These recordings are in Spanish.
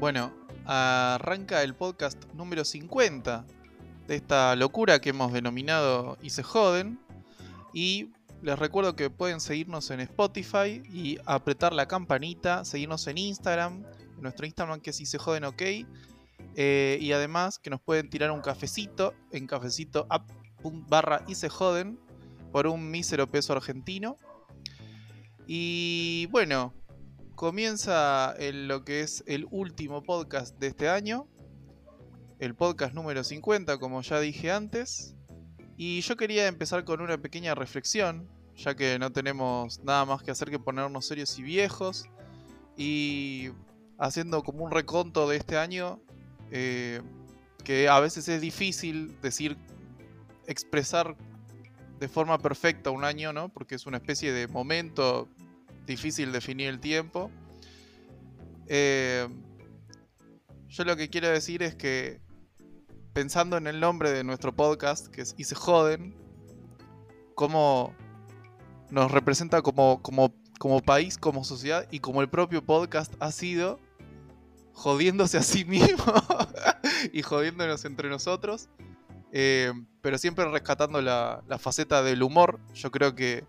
Bueno, arranca el podcast número 50 de esta locura que hemos denominado Y joden. Y les recuerdo que pueden seguirnos en Spotify y apretar la campanita, seguirnos en Instagram, en nuestro Instagram que es Y se joden ok. Eh, y además que nos pueden tirar un cafecito en cafecito app barra y joden por un mísero peso argentino. Y bueno, comienza lo que es el último podcast de este año. El podcast número 50, como ya dije antes. Y yo quería empezar con una pequeña reflexión, ya que no tenemos nada más que hacer que ponernos serios y viejos. Y haciendo como un reconto de este año, eh, que a veces es difícil decir, expresar de forma perfecta un año, ¿no? Porque es una especie de momento difícil definir el tiempo. Eh, yo lo que quiero decir es que pensando en el nombre de nuestro podcast, que es Y se joden, cómo nos representa como, como, como país, como sociedad y como el propio podcast ha sido jodiéndose a sí mismo y jodiéndonos entre nosotros. Eh, pero siempre rescatando la, faceta del humor. Yo creo que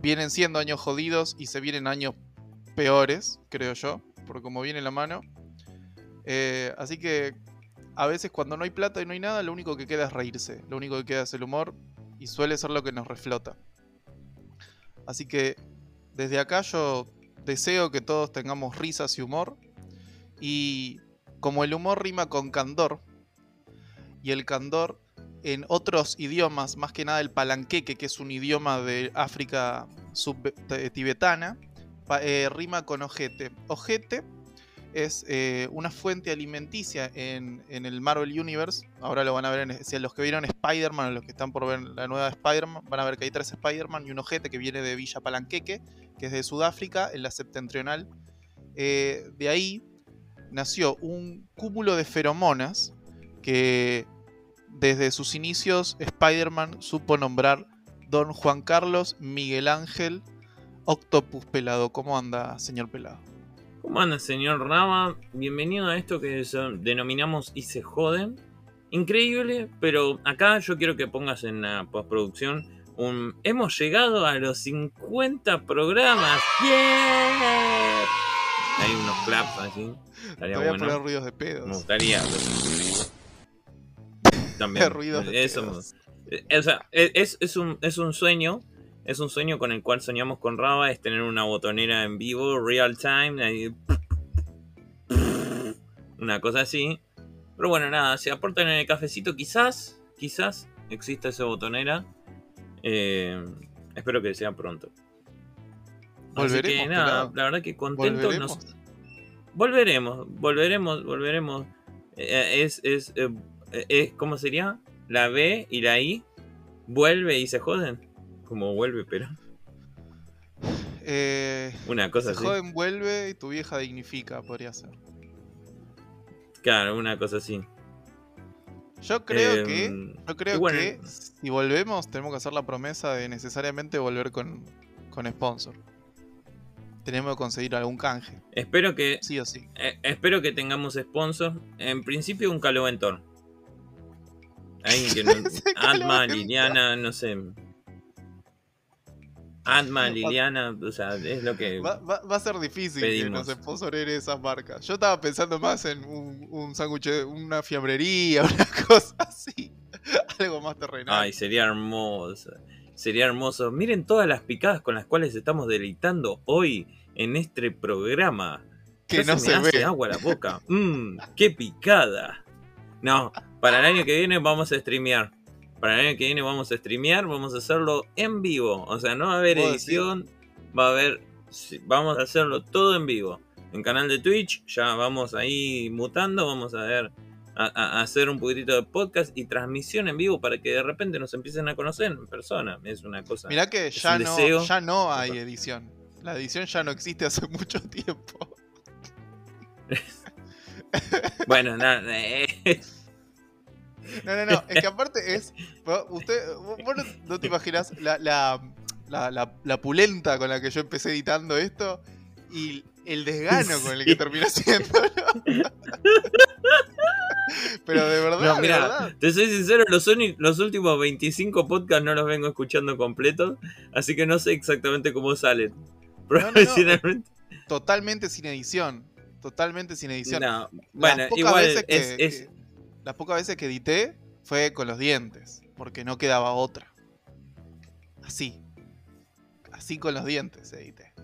vienen siendo años jodidos y se vienen años peores, creo yo, por como viene la mano. Eh, así que a veces cuando no hay plata y no hay nada, lo único que queda es reírse. Lo único que queda es el humor y suele ser lo que nos reflota. Así que desde acá yo deseo que todos tengamos risas y humor. Y como el humor rima con candor, y el candor en otros idiomas, más que nada el palanqueque, que es un idioma de África tibetana, eh, rima con ojete. Ojete es eh, una fuente alimenticia en, el Marvel Universe. Ahora lo van a ver, en, si los que vieron Spider-Man o los que están por ver la nueva Spider-Man, van a ver que hay tres Spider-Man y un ojete que viene de Villa Palanqueque, que es de Sudáfrica, en la septentrional. Eh, de ahí nació un cúmulo de feromonas que desde sus inicios Spider-Man supo nombrar Don Juan Carlos Miguel Ángel Octopus Pelado. ¿Cómo anda, señor Pelado? ¿Cómo anda, señor Rama? Bienvenido a esto que denominamos y se joden. Increíble, pero acá yo quiero que pongas en la postproducción un... Hemos llegado a los 50 programas. ¡Yeah! Hay unos claps así. Estaría bueno. poner ruidos de pedos. Me gustaría también. Eso, eh, o sea, e, es, es, un, es un sueño. Es un sueño con el cual soñamos con Raba, es tener una botonera en vivo, real time, una cosa así. Pero bueno, nada, si aportan en el cafecito, quizás, quizás exista esa botonera. Eh, espero que sea pronto. Así que nada, la verdad que contento. ¿Volveremos? Volveremos, volveremos, volveremos. Eh, es, es eh, eh, ¿cómo sería? La B y la I vuelve y se joden. Como vuelve, pero. Eh, una cosa se joden, vuelve y tu vieja dignifica, podría ser. Claro, una cosa así. Yo creo que, em, yo creo que si volvemos tenemos que hacer la promesa de necesariamente volver con, con sponsor. Tenemos que conseguir algún canje. Espero que. Sí o sí. Eh, espero que tengamos sponsor. En principio un caloventor. Alguien que no. Atma, Liliana, no sé. Atma, Liliana, o sea, es lo que. Va, a ser difícil que nos sponsoren esas marcas. Yo estaba pensando más en un, un sándwich, una fiambrería, una cosa así. Algo más terrenal. Ay, sería hermoso. Sería hermoso. Miren todas las picadas con las cuales estamos deleitando hoy en este programa. Que no se, me hace agua a la boca. Mmm, qué picada. No, para el año que viene vamos a streamear. Para el año que viene vamos a streamear, vamos a hacerlo en vivo. O sea, no va a haber edición, va a haber. Vamos a hacerlo todo en vivo. En canal de Twitch, ya vamos ahí mutando, vamos a ver. A, hacer un poquitito de podcast y transmisión en vivo para que de repente nos empiecen a conocer en persona. Es una cosa. Mirá que ya, no, ya no hay edición. La edición ya no existe hace mucho tiempo. bueno, nada. Eh, no, no, no. Es que aparte es. Usted, vos no, te imaginas la, la, la, la, pulenta con la que yo empecé editando esto. Y el desgano con el que terminó siendo. Pero de verdad, No, de mira, verdad. te soy sincero, los, últimos 25 podcasts no los vengo escuchando completos, así que no sé exactamente cómo salen. no, no. Profesionalmente. Totalmente sin edición. Totalmente sin edición. No, bueno, igual veces que- es, es- que- las pocas veces que edité fue con los dientes, porque no quedaba otra. Así. Así con los dientes edité.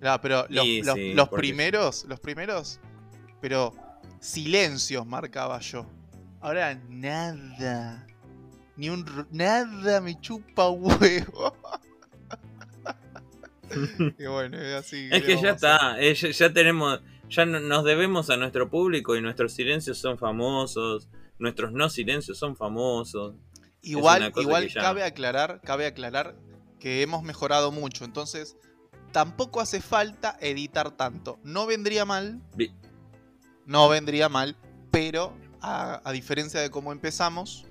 No, pero los, los- sí, los porque- primeros, los primeros, pero silencios marcaba yo. Ahora nada. Ni un nada me chupa huevo. y bueno, es así. Es ¿qué que ya está, ya, ya tenemos, ya no- nos debemos a nuestro público y nuestros silencios son famosos, nuestros no silencios son famosos. Igual, igual ya- cabe aclarar, cabe aclarar que hemos mejorado mucho, entonces tampoco hace falta editar tanto. No vendría mal, Vi- no vendría mal, pero a, a diferencia de cómo empezamos,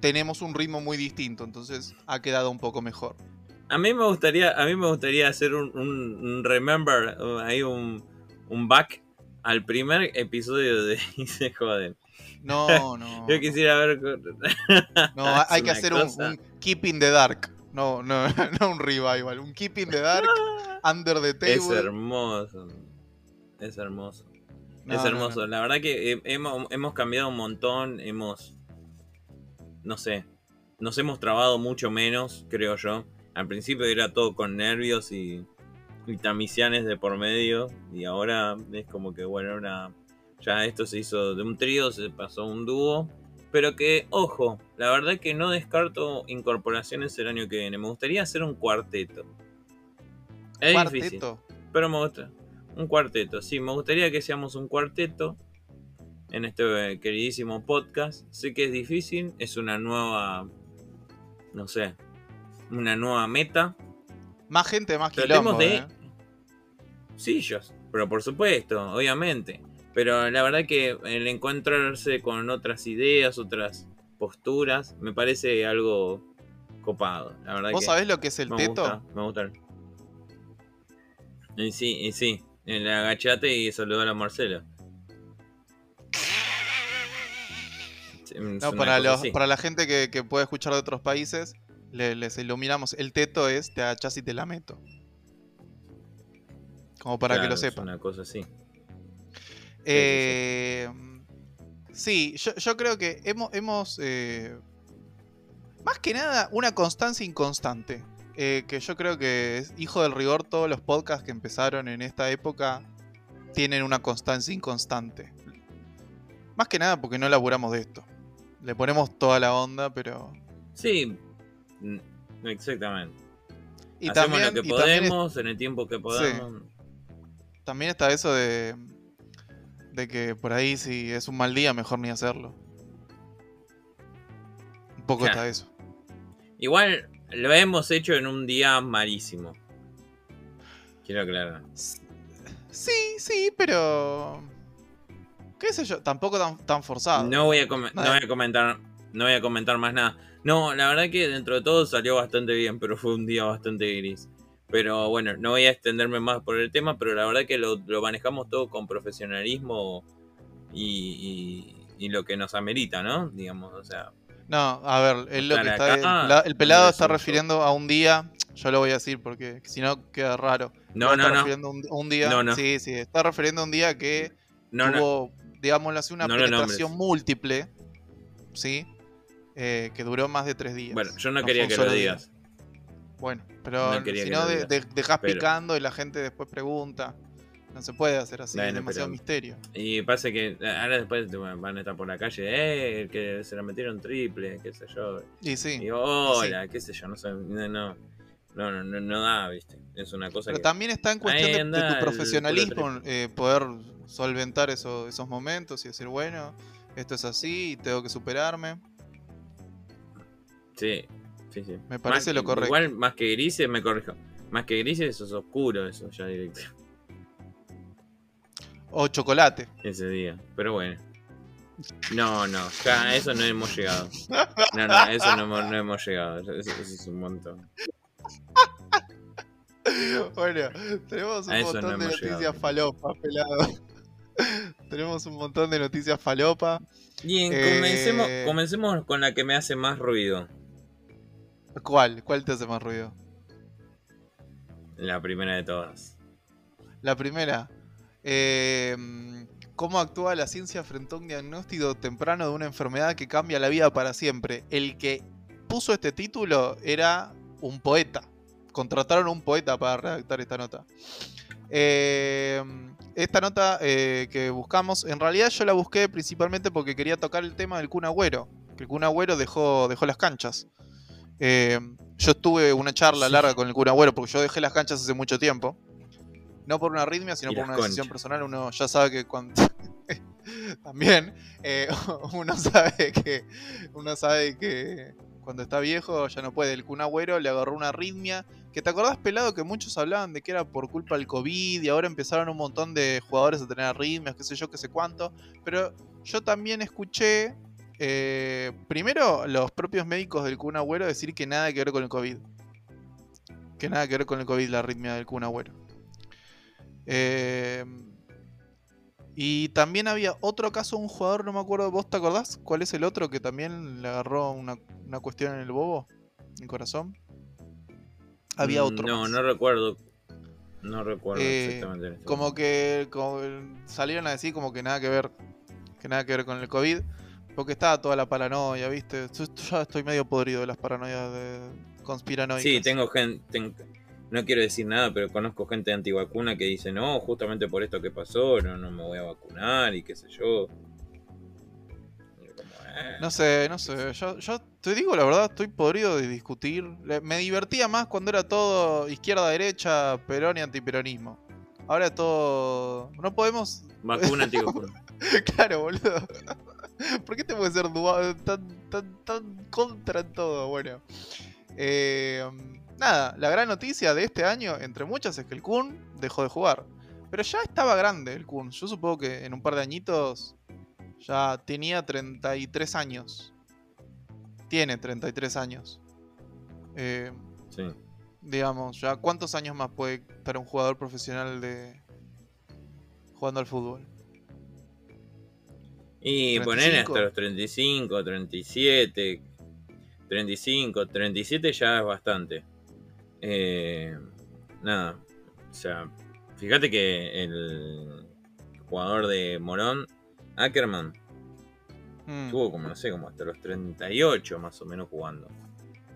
tenemos un ritmo muy distinto, entonces ha quedado un poco mejor. A mí me gustaría, a mí me gustaría hacer un, un- un remember, un, un back al primer episodio de Y se joden. No, no. Yo quisiera ver. No, hay- que hacer un, un Keep in the Dark. No, no, no un revival, un Keep in the Dark, Under the Table. Es hermoso. Es hermoso. No, es hermoso. no. La verdad que he- hemos, hemos cambiado un montón. Hemos. No sé. Nos hemos trabado mucho menos, creo yo. Al principio era todo con nervios y, y tamicianes de por medio. Y ahora es como que, bueno, una, ya esto se hizo de un trío, se pasó a un dúo. Pero que, ojo, la verdad que no descarto incorporaciones el año que viene. Me gustaría hacer un cuarteto. Es difícil. Pero me gusta. Un cuarteto, sí, me gustaría que seamos un cuarteto en este eh, queridísimo podcast. Sé que es difícil, es una nueva, no sé, una nueva meta. Más gente, más Tratemos quilombo, de- eh. Sillos, pero por supuesto, obviamente. Pero la verdad que el encontrarse con otras ideas, otras posturas, me parece algo copado. La verdad ¿Vos que sabés lo que es el me teto? gusta, me gusta. Y sí, y sí, el agachate y saludar a Marcelo. No, para, los, para la gente que, que puede escuchar de otros países, le- les iluminamos. El teto es te agachás y te la meto. Como para que lo sepan. una cosa así. Eh, sí, yo, yo creo que hemos, hemos eh, más que nada, una constancia inconstante. Eh, que yo creo que es hijo del rigor, todos los podcasts que empezaron en esta época tienen una constancia inconstante. Más que nada porque no laburamos de esto. Le ponemos toda la onda, pero... Sí, exactamente. Y Hacemos también, lo que es- podemos en el tiempo que podamos. también está eso de, de que por ahí si es un mal día, mejor ni hacerlo. Un poco está eso. Igual lo hemos hecho en un día malísimo. Quiero aclarar. Sí, sí, pero. ¿Qué sé yo? Tampoco tan, tan forzado. No voy a com- no voy a comentar, no voy a comentar más nada. No, la verdad que dentro de todo salió bastante bien, pero fue un día bastante gris. Pero bueno, no voy a extenderme más por el tema, pero la verdad que lo, lo manejamos todo con profesionalismo y, y- y lo que nos amerita, ¿no? Digamos, o sea, No, a ver, él lo que está. acá el pela- el pelado no es está refiriendo a un día. Yo lo voy a decir porque si no queda raro. no, está no, no, refiriendo a un, día. No, no. Sí, sí, está refiriendo a un día que no, no, tuvo, digámoslo así, una No penetración múltiple. ¿Sí? Eh, que duró más de tres días. Bueno, yo no quería que lo día. digas. Bueno, pero No si no de- digas, de- dejás pero- picando y la gente después pregunta. No se puede hacer así, es demasiado pero- misterio. Y pasa que ahora después van a estar por la calle, eh, que se la metieron triple, qué sé yo. Y sí, Y hola, qué sé yo, no sé, no, no, no, no, no, no da, viste. Es una cosa pero que... también está en cuestión de- anda tu profesionalismo, eh, poder solventar eso- esos momentos y decir, bueno, esto es así y tengo que superarme. Sí, sí, sí. Me parece Más- lo correcto. Igual, más que grises, me corrijo. Más que grises, eso es oscuro, eso ya directo. O chocolate. Ese día. Pero bueno. No, no, ya a eso no hemos llegado. No, no, a eso no hemos, no hemos llegado. Eso, eso es un montón. Bueno, tenemos un montón no de noticias llegado. falopa, pelado. tenemos un montón de noticias falopa. Bien, Eh, comencemos con la que me hace más ruido. ¿Cuál? ¿Cuál te hace más ruido? La primera de todas. La primera. eh, ¿Cómo actúa la ciencia frente a un diagnóstico temprano de una enfermedad que cambia la vida para siempre? El que puso este título era un poeta. Contrataron a un poeta para redactar esta nota. Eh, esta nota eh, que buscamos, en realidad yo la busqué principalmente porque quería tocar el tema del Kun Agüero. Que el Kun Agüero dejó, dejó las canchas. Eh, yo tuve una charla Sí. larga con el Kun Agüero porque yo dejé las canchas hace mucho tiempo. No por una arritmia, sino por una decisión personal. Uno ya sabe que cuando. También. eh, uno sabe que. Uno sabe que cuando está viejo ya no puede. El Kun Agüero le agarró una arritmia. Que te acordás, pelado, que muchos hablaban de que era por culpa del COVID. Y ahora empezaron un montón de jugadores a tener arritmias, qué sé yo, qué sé cuánto. Pero yo también escuché. Eh, primero, los propios médicos del Kun Agüero decir que nada que ver con el COVID. Que nada que ver con el COVID, la arritmia del Kun Agüero. Eh, y también había otro caso, un jugador, no me acuerdo, ¿vos te acordás? ¿Cuál es el otro que también le agarró una, una cuestión en el bobo? En el corazón. Había Mm, otro. No, más. no recuerdo. No recuerdo Eh, exactamente. en este Como que como salieron a decir como que nada que ver. Que nada que ver con el COVID. Porque estaba toda la paranoia, ¿viste? Yo, ya estoy medio podrido de las paranoias de conspiranoicas. Sí, tengo gente. No quiero decir nada, pero conozco gente antivacuna que dice: No, justamente por esto que pasó, no, no me voy a vacunar y qué sé yo. Como, eh. No sé, no sé. Yo, yo te digo la verdad, estoy podrido de discutir. Me divertía más cuando era todo izquierda-derecha, perón y antiperonismo. Ahora es todo. No podemos. Vacuna antivacuna. claro, boludo. ¿Por qué tengo que ser tan, tan, tan contra en todo? Bueno. Eh, nada, la gran noticia de este año, entre muchas, es que el Kun dejó de jugar. Pero ya estaba grande el Kun. Yo supongo que en un par de añitos ya tenía 33 años. Tiene 33 años. Eh, Sí. digamos, ya cuántos años más puede estar un jugador profesional de jugando al fútbol. Y poner 35. hasta los 35, 37, 35, 37 ya es bastante. Eh, nada, o sea, fíjate que el jugador de Morón, Ackerman, Mm, tuvo como, no sé, como hasta los 38 más o menos jugando.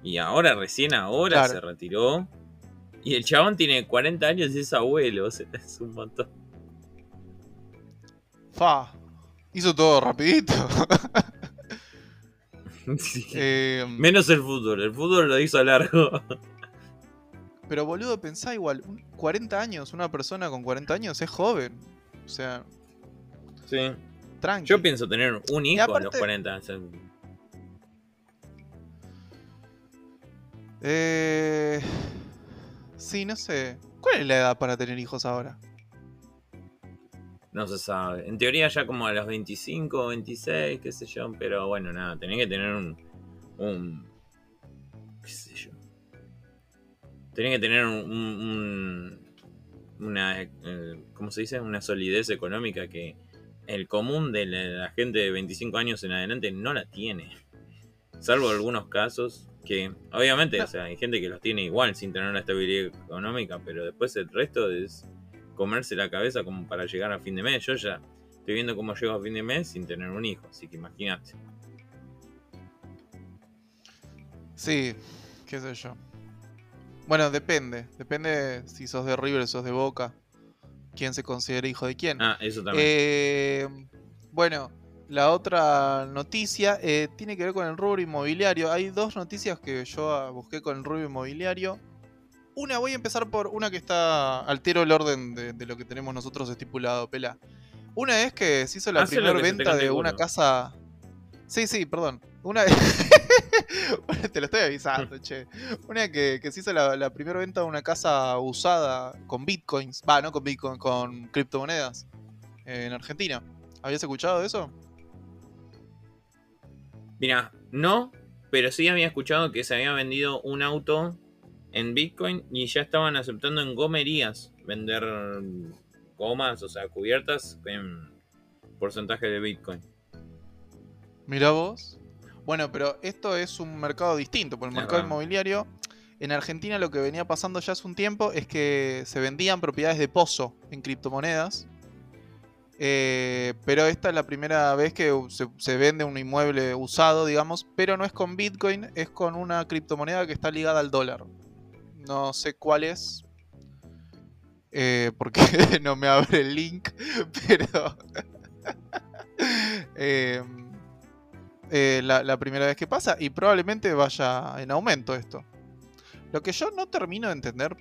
Y ahora, recién ahora, Claro. se retiró. Y el chabón tiene 40 años y es abuelo, o sea, es un montón. Fa. Hizo todo rapidito. Sí. Eh, Menos el fútbol, el fútbol lo hizo largo. pero boludo, pensá igual, un- 40 años, una persona con 40 años es joven. O sea, Sí. tranqui. Yo pienso tener un hijo a los aparte- 40. o sea, Eh, sí, no sé. ¿Cuál es la edad para tener hijos ahora? No se sabe. En teoría ya como a los 25, 26, qué sé yo. Pero bueno, nada, tenés que tener un... un qué sé yo. Tenés que tener un... un- un- una... eh, ¿Cómo se dice? Una solidez económica que el común de la, gente de 25 años en adelante no la tiene. Salvo algunos casos que, obviamente, o sea, hay gente que los tiene igual sin tener una estabilidad económica, pero después el resto es comerse la cabeza como para llegar a fin de mes. Yo ya estoy viendo cómo llego a fin de mes sin tener un hijo, así que imagínate. Sí, qué sé yo. Bueno, depende. Depende si sos de River o sos de Boca. ¿Quién se considera hijo de quién? Ah, eso también. Eh, bueno, la otra noticia eh, tiene que ver con el rubro inmobiliario. Hay dos noticias que yo busqué con el rubro inmobiliario. Una, voy a empezar por una que está altero el orden de, de lo que tenemos nosotros estipulado, pela. Una es que se hizo la primera venta de una casa. Sí, sí, perdón. Una te lo estoy avisando, che. Una que, que se hizo la, la primera venta de una casa usada con bitcoins. Va, no con bitcoin, con criptomonedas. eh, en Argentina. ¿Habías escuchado de eso? Mira, no, pero sí había escuchado que se había vendido un auto en Bitcoin y ya estaban aceptando en gomerías vender gomas, o sea, cubiertas en porcentaje de Bitcoin. Mira vos. Bueno, pero esto es un mercado distinto, porque el mercado inmobiliario en Argentina lo que venía pasando ya hace un tiempo es que se vendían propiedades de pozo en criptomonedas. Eh, pero esta es la primera vez que se, vende un inmueble usado, digamos, pero no es con Bitcoin, es con una criptomoneda que está ligada al dólar. No sé cuál es, eh, porque no me abre el link, pero em, eh, la primera vez que pasa y probablemente vaya en aumento esto. Lo que yo no termino de entender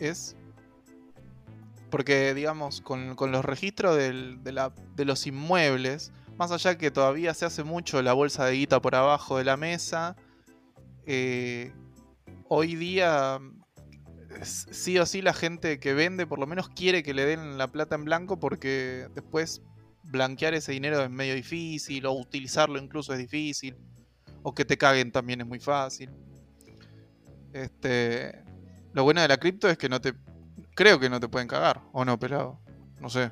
es. Porque, digamos, con, los registros de, los inmuebles, más allá que todavía se hace mucho la bolsa de guita por abajo de la mesa, eh, hoy día sí o sí la gente que vende por lo menos quiere que le den la plata en blanco porque después blanquear ese dinero es medio difícil o utilizarlo incluso es difícil o que te caguen también es muy fácil. Este, lo bueno de la cripto es que no te. Creo que no te pueden cagar, o no, pelado. No sé.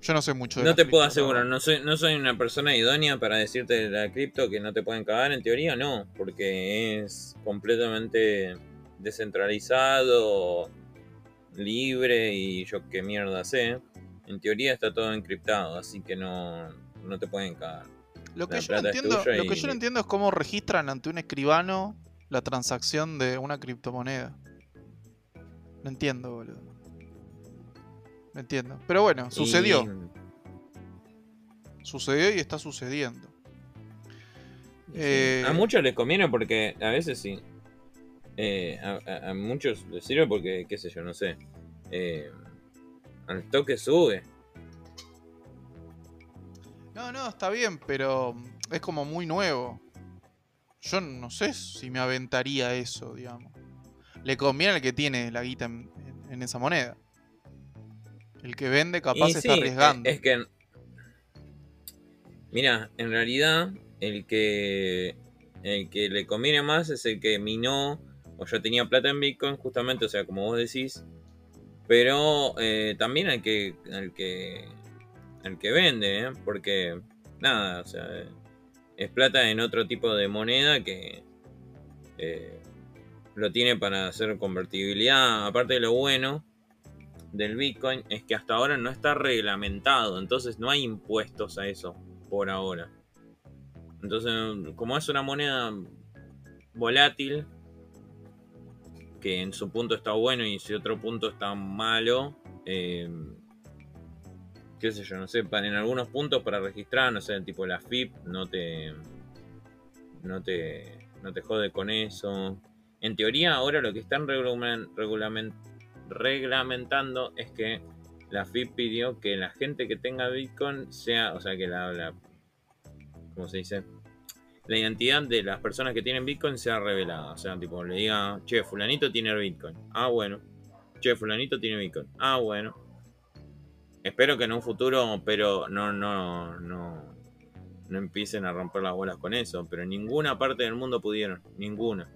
Yo no sé mucho de No te puedo asegurar, no soy, no soy una persona idónea para decirte de la cripto que no te pueden cagar. En teoría, no, porque es completamente descentralizado, libre y yo qué mierda sé. En teoría está todo encriptado, así que no, no te pueden cagar. Lo que, yo entiendo, lo que yo no entiendo es cómo registran ante un escribano la transacción de una criptomoneda. No entiendo, boludo. No entiendo. Pero bueno, sucedió. Sucedió y está sucediendo. A muchos les conviene porque a veces sí. Eh, a, muchos les sirve porque, qué sé yo, no sé. Eh, al toque sube. No, no, está bien, pero es como muy nuevo yo no sé si me aventaría eso, digamos. Le conviene al que tiene la guita en, esa moneda. El que vende capaz está arriesgando. Es que. Mira, en realidad, el que. El que le conviene más es el que minó. O ya tenía plata en Bitcoin, justamente, o sea, como vos decís. Pero eh, también al que. Al que. Que vende, ¿eh? Porque. Nada, o sea es plata en otro tipo de moneda que eh, lo tiene para hacer convertibilidad. Aparte de lo bueno del Bitcoin es que hasta ahora no está reglamentado, entonces no hay impuestos a eso por ahora. Entonces, como es una moneda volátil, que en su punto está bueno y en su otro punto está malo, eh, qué sé yo, no sé, en algunos puntos para registrar, no sé, tipo la FIP no te no te no te jode con eso. En teoría ahora lo que están reglamentando es que la FIP pidió que la gente que tenga Bitcoin sea, o sea, que la, la ¿cómo se dice? La identidad de las personas que tienen Bitcoin sea revelada. O sea, tipo, le diga, che, fulanito tiene Bitcoin. Ah, bueno. Che, fulanito tiene Bitcoin. Ah, bueno Espero que en un futuro, pero no, no, no, no empiecen a romper las bolas con eso. Pero en ninguna parte del mundo pudieron, ninguna.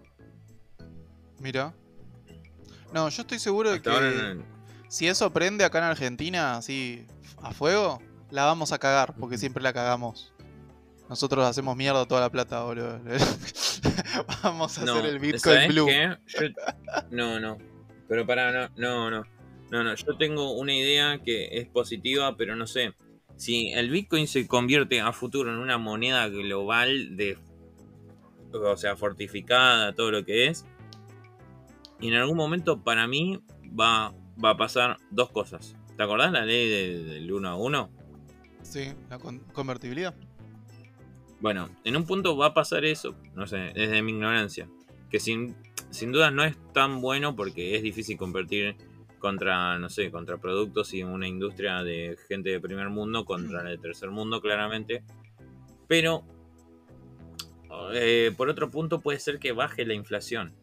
Mira. No, yo estoy seguro de que si eso prende acá en Argentina, así a fuego, la vamos a cagar, porque siempre la cagamos. Nosotros hacemos mierda toda la plata, boludo. vamos a hacer el Bitcoin Blue. No, no. Pero para, no, no, no. No, no, yo tengo una idea que es positiva, pero no sé. Si el Bitcoin se convierte a futuro en una moneda global de. O sea, fortificada, todo lo que es. Y en algún momento, para mí, va, va a pasar dos cosas. ¿Te acordás la ley del 1 a 1? Sí, la convertibilidad. Bueno, en un punto va a pasar eso, no sé, desde mi ignorancia. Que sin, sin duda no es tan bueno porque es difícil convertir contra, no sé, contra productos y una industria de gente de primer mundo contra la de tercer mundo, claramente. Pero, eh, por otro punto, puede ser que baje la inflación.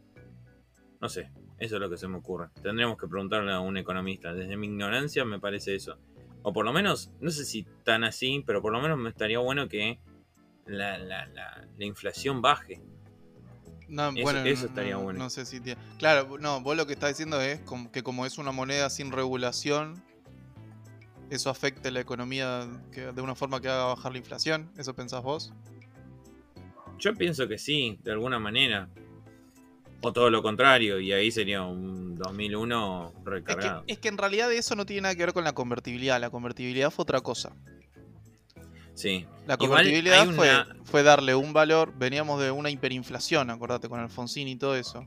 No sé, eso es lo que se me ocurre. Tendremos que preguntarle a un economista. Desde mi ignorancia me parece eso. O por lo menos, no sé si tan así, pero por lo menos me estaría bueno que la, la, la, la inflación baje. No, Eso- bueno, eso no- estaría no- bueno. No sé si tiene. Claro, no, vos lo que estás diciendo es que como es una moneda sin regulación, eso afecte la economía que- de una forma que haga bajar la inflación. ¿Eso pensás vos? Yo pienso que sí, de alguna manera. O todo lo contrario, y ahí sería un 2001 Es que, recargado. es que en realidad eso no tiene nada que ver con la convertibilidad. La convertibilidad fue otra cosa. Sí. La convertibilidad hay fue, una- fue darle un valor. Veníamos de una hiperinflación, acordate, con Alfonsín y todo eso.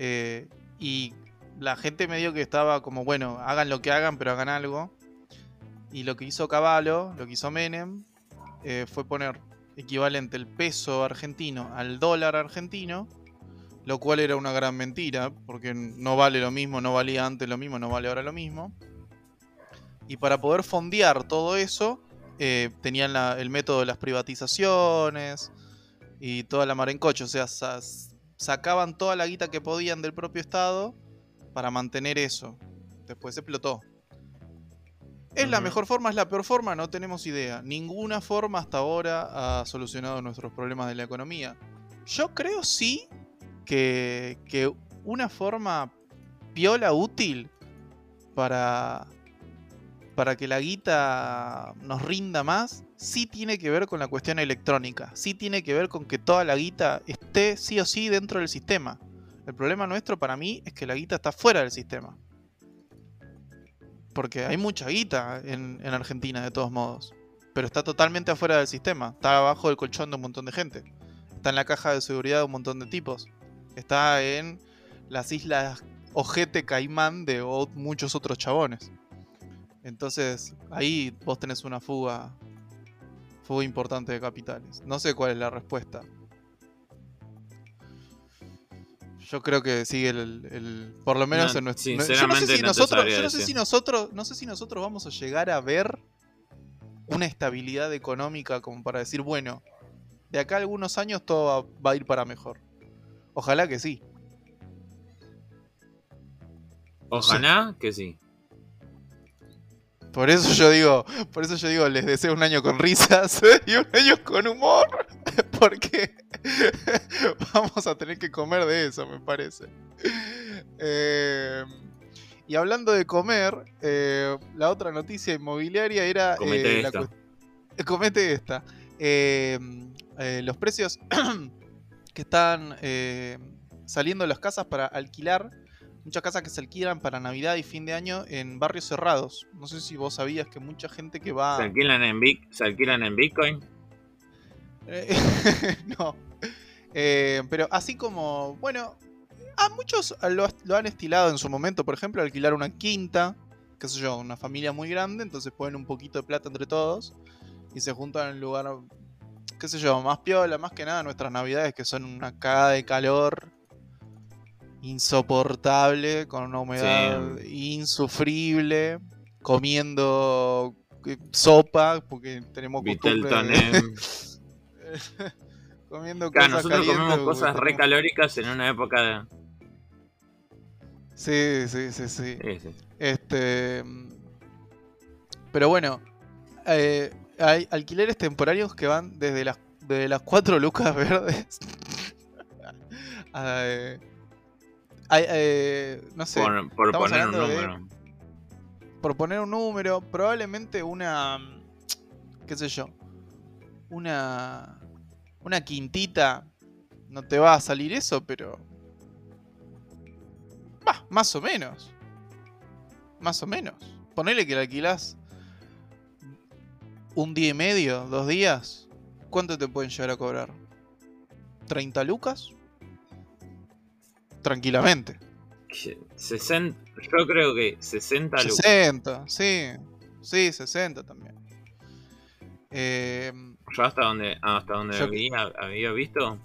Eh, y la gente medio que estaba como, bueno, hagan lo que hagan, pero hagan algo. Y lo que hizo Caballo, lo que hizo Menem, eh, fue poner equivalente el peso argentino al dólar argentino, lo cual era una gran mentira, porque no vale lo mismo, no valía antes lo mismo, no vale ahora lo mismo. Y para poder fondear todo eso, eh, tenían la- el método de las privatizaciones y toda la mar en coche. O sea, sa- sacaban toda la guita que podían del propio Estado para mantener eso. Después explotó. ¿Es la mejor forma? ¿Es la peor forma? No tenemos idea. Ninguna forma hasta ahora ha solucionado nuestros problemas de la economía. Yo creo sí que, que una forma piola útil para, para que la guita nos rinda más, sí tiene que ver con la cuestión electrónica. Sí tiene que ver con que toda la guita esté sí o sí dentro del sistema. El problema nuestro para mí es que la guita está fuera del sistema. Porque hay mucha guita en, en Argentina de todos modos. Pero está totalmente afuera del sistema. Está abajo del colchón de un montón de gente. Está en la caja de seguridad de un montón de tipos. Está en las islas Ojete Caimán de muchos otros chabones. Entonces, ahí vos tenés una fuga. Fuga importante de capitales. No sé cuál es la respuesta. Yo creo que sigue el. el- por lo menos No, en nuestro. sinceramente yo no sé si no nosotros. Yo no sé si nosotros. No sé si nosotros vamos a llegar a ver una estabilidad económica como para decir, bueno, de acá a algunos años todo va, va a ir para mejor. Ojalá que sí. Ojalá que sí. Por eso yo digo, por eso yo digo, les deseo un año con risas y un año con humor, porque vamos a tener que comer de eso, me parece. Eh, y hablando de comer, eh, la otra noticia inmobiliaria era Comete eh, esta. comete esta. Los precios que están saliendo de las casas para alquilar muchas casas que se alquilan para Navidad y fin de año en barrios cerrados. No sé si vos sabías que mucha gente que va... ¿Se alquilan en, ¿Se alquilan en Bitcoin? Eh, no. Eh, pero así como, bueno, a muchos lo, lo han estilado en su momento, por ejemplo, alquilar una quinta, qué sé yo, una familia muy grande, entonces ponen un poquito de plata entre todos y se juntan en un lugar, qué sé yo, más piola, más que nada nuestras navidades que son una cagada de calor insoportable, con una humedad insufrible, comiendo eh, sopa, porque tenemos Viteltonen. comiendo Claro, cosas nosotros calientes, comemos cosas re tenemos- calóricas en una época de. Sí, sí, sí, sí. Sí, sí. Este. Pero bueno, eh, hay alquileres temporarios que van desde las, desde las 4 lucas verdes. a, eh, eh, no sé, Por, poner un de- número. por poner un número, probablemente una. qué sé yo. Una. Una quintita. No te va a salir eso, pero. Bah, más o menos. Más o menos. Ponele que la alquilás un día y medio, dos días. ¿Cuánto te pueden llegar a cobrar? ¿30 lucas? Tranquilamente. 60, yo creo que 60 lucas. 60, sí. Sí, 60 también. Eh, Yo hasta donde, hasta donde Yo- había, había visto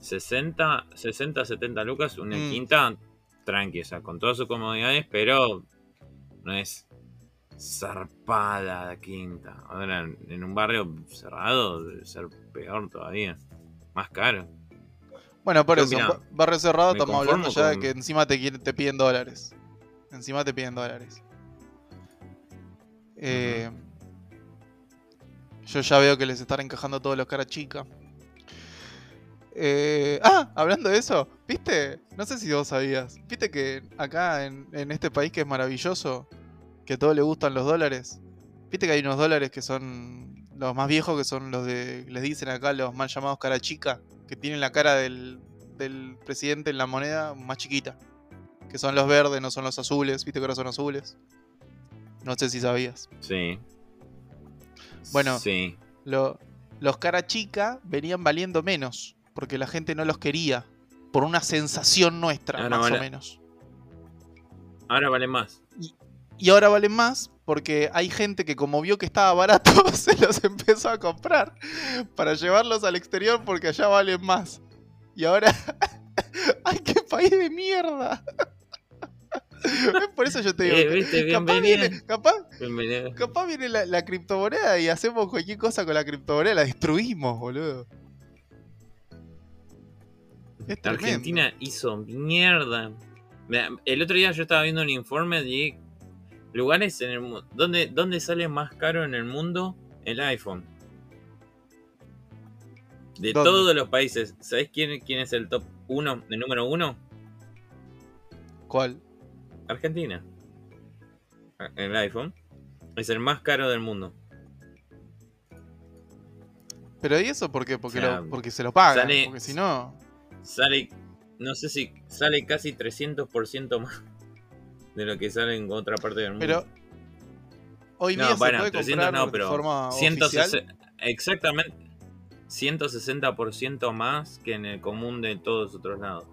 60, 60, 70 lucas, una Mm. quinta tranqui, o sea, con todas sus comodidades, pero no es zarpada la quinta. Ahora, en, en un barrio cerrado debe ser peor todavía, más caro. Bueno, por eso, barrio cerrado, estamos hablando ya de con- que encima te, te piden dólares. Encima te piden dólares. Eh, Yo ya veo que les están encajando todos los cara chica. Eh, ah, hablando de eso, ¿viste? No sé si vos sabías. ¿Viste que acá en, en este país que es maravilloso, que a todos le gustan los dólares? ¿Viste que hay unos dólares que son los más viejos, que son los de, les dicen acá los mal llamados cara chica, que tienen la cara del, del presidente en la moneda más chiquita? Que son los verdes, no son los azules. ¿Viste que ahora son azules? No sé si sabías. Sí. Bueno, Sí. Lo- los cara chica venían valiendo menos, porque la gente no los quería, por una sensación nuestra, Ahora más vale- o menos. Ahora vale más. Y ahora valen más porque hay gente que como vio que estaba barato, se los empezó a comprar para llevarlos al exterior porque allá valen más. Y ahora... ¡Ay, qué país de mierda! Por eso yo te digo... Eh, que viste, capaz bienvenido. viene, capaz, viene la, la criptomoneda y hacemos cualquier cosa con la criptomoneda, la destruimos, boludo. Argentina hizo mierda. El otro día yo estaba viendo un informe de lugares en el mundo. ¿Dónde, ¿Dónde sale más caro en el mundo el iPhone? De ¿Dónde? todos los países. ¿Sabés quién, quién es el top 1, el número 1? ¿Cuál? Argentina. El iPhone es el más caro del mundo. Pero ¿y eso por qué? Porque, O sea, lo- porque se lo pagan. sale- Porque si no. Sale, no sé si sale casi 300% más de lo que sale en otra parte del mundo. Pero. Hoy No, día bueno, se puede 300 comprar no, de pero forma 160 oficial. exactamente 160% más que en el común de todos otros lados.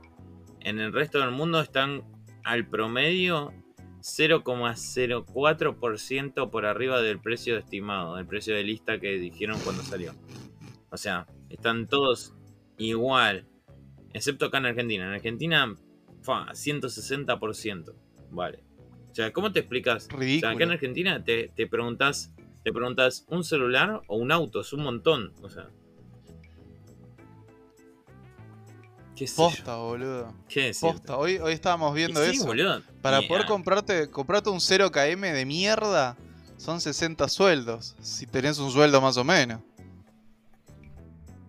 En el resto del mundo están al promedio 0,04% por arriba del precio estimado, del precio de lista que dijeron cuando salió. O sea, están todos igual, excepto acá en Argentina. En Argentina, fa, 160%. Vale. O sea, ¿cómo te explicas? O sea, Ridículo. acá en Argentina te, te preguntas, te preguntas un celular o un auto, es un montón. O sea. ¿Qué yo? Posta, boludo. ¿Qué decir? Posta. Hoy, hoy estábamos viendo sí, eso. boludo. Para poder comprarte, comprarte un 0KM de mierda, son 60 sueldos. Si tenés un sueldo más o menos.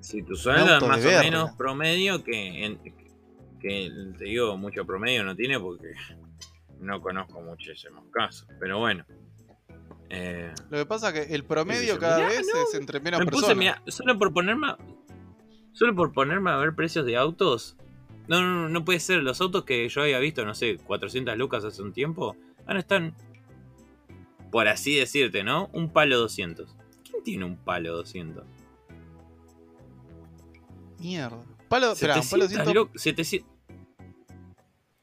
Si tu sueldo es más o menos promedio, que, en- que te digo, mucho promedio no tiene porque no conozco muchísimos casos. Pero bueno. Eh, Lo que pasa es que el promedio cada mirá, vez no, es entre menos me puse, personas. mirá, solo por ponerme. a- Solo por ponerme a ver precios de autos. No, no, no, puede ser. Los autos que yo había visto, no sé, 400 lucas hace un tiempo, ahora están. Por así decirte, ¿no? Un palo 200. ¿Quién tiene un palo 200? Mierda. Palo, esperá, un 700 palo 100 lu- 700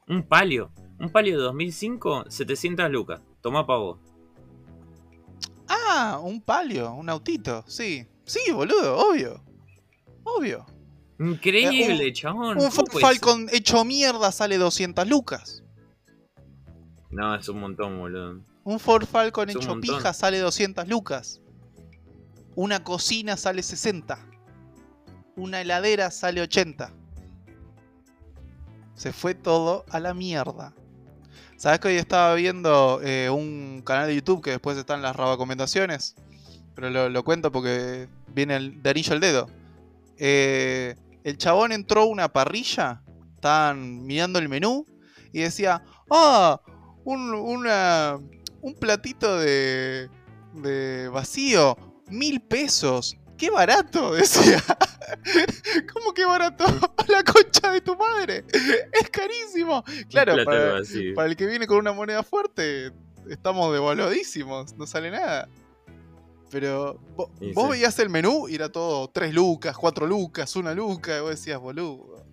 Un palio. Un palio de 2005, 700 lucas. Tomá pa' vos. Ah, un palio, un autito, sí. Sí, boludo, obvio. Obvio. Increíble, Eh, chabón. Un ¿cómo Ford puede ser? Falcon hecho mierda sale 200 lucas. No, es un montón, boludo. Un Ford Falcon un hecho montón. pija sale 200 lucas. Una cocina sale 60. Una heladera sale 80. Se fue todo a la mierda. ¿Sabes que hoy estaba viendo eh, un canal de YouTube que después están las recomendaciones? Pero lo, cuento porque viene el, de anillo al dedo. Eh, el chabón entró a una parrilla, estaban mirando el menú y decía, ah, un, platito de vacío, mil pesos. ¡Qué barato! Decía. ¿Cómo que barato? La concha de tu madre. Es carísimo. Claro, para, el que viene con una moneda fuerte, estamos devaluadísimos. No sale nada. Pero vos veías el menú y era todo 3 lucas, 4 lucas, 1 luca. Y vos decías, boludo.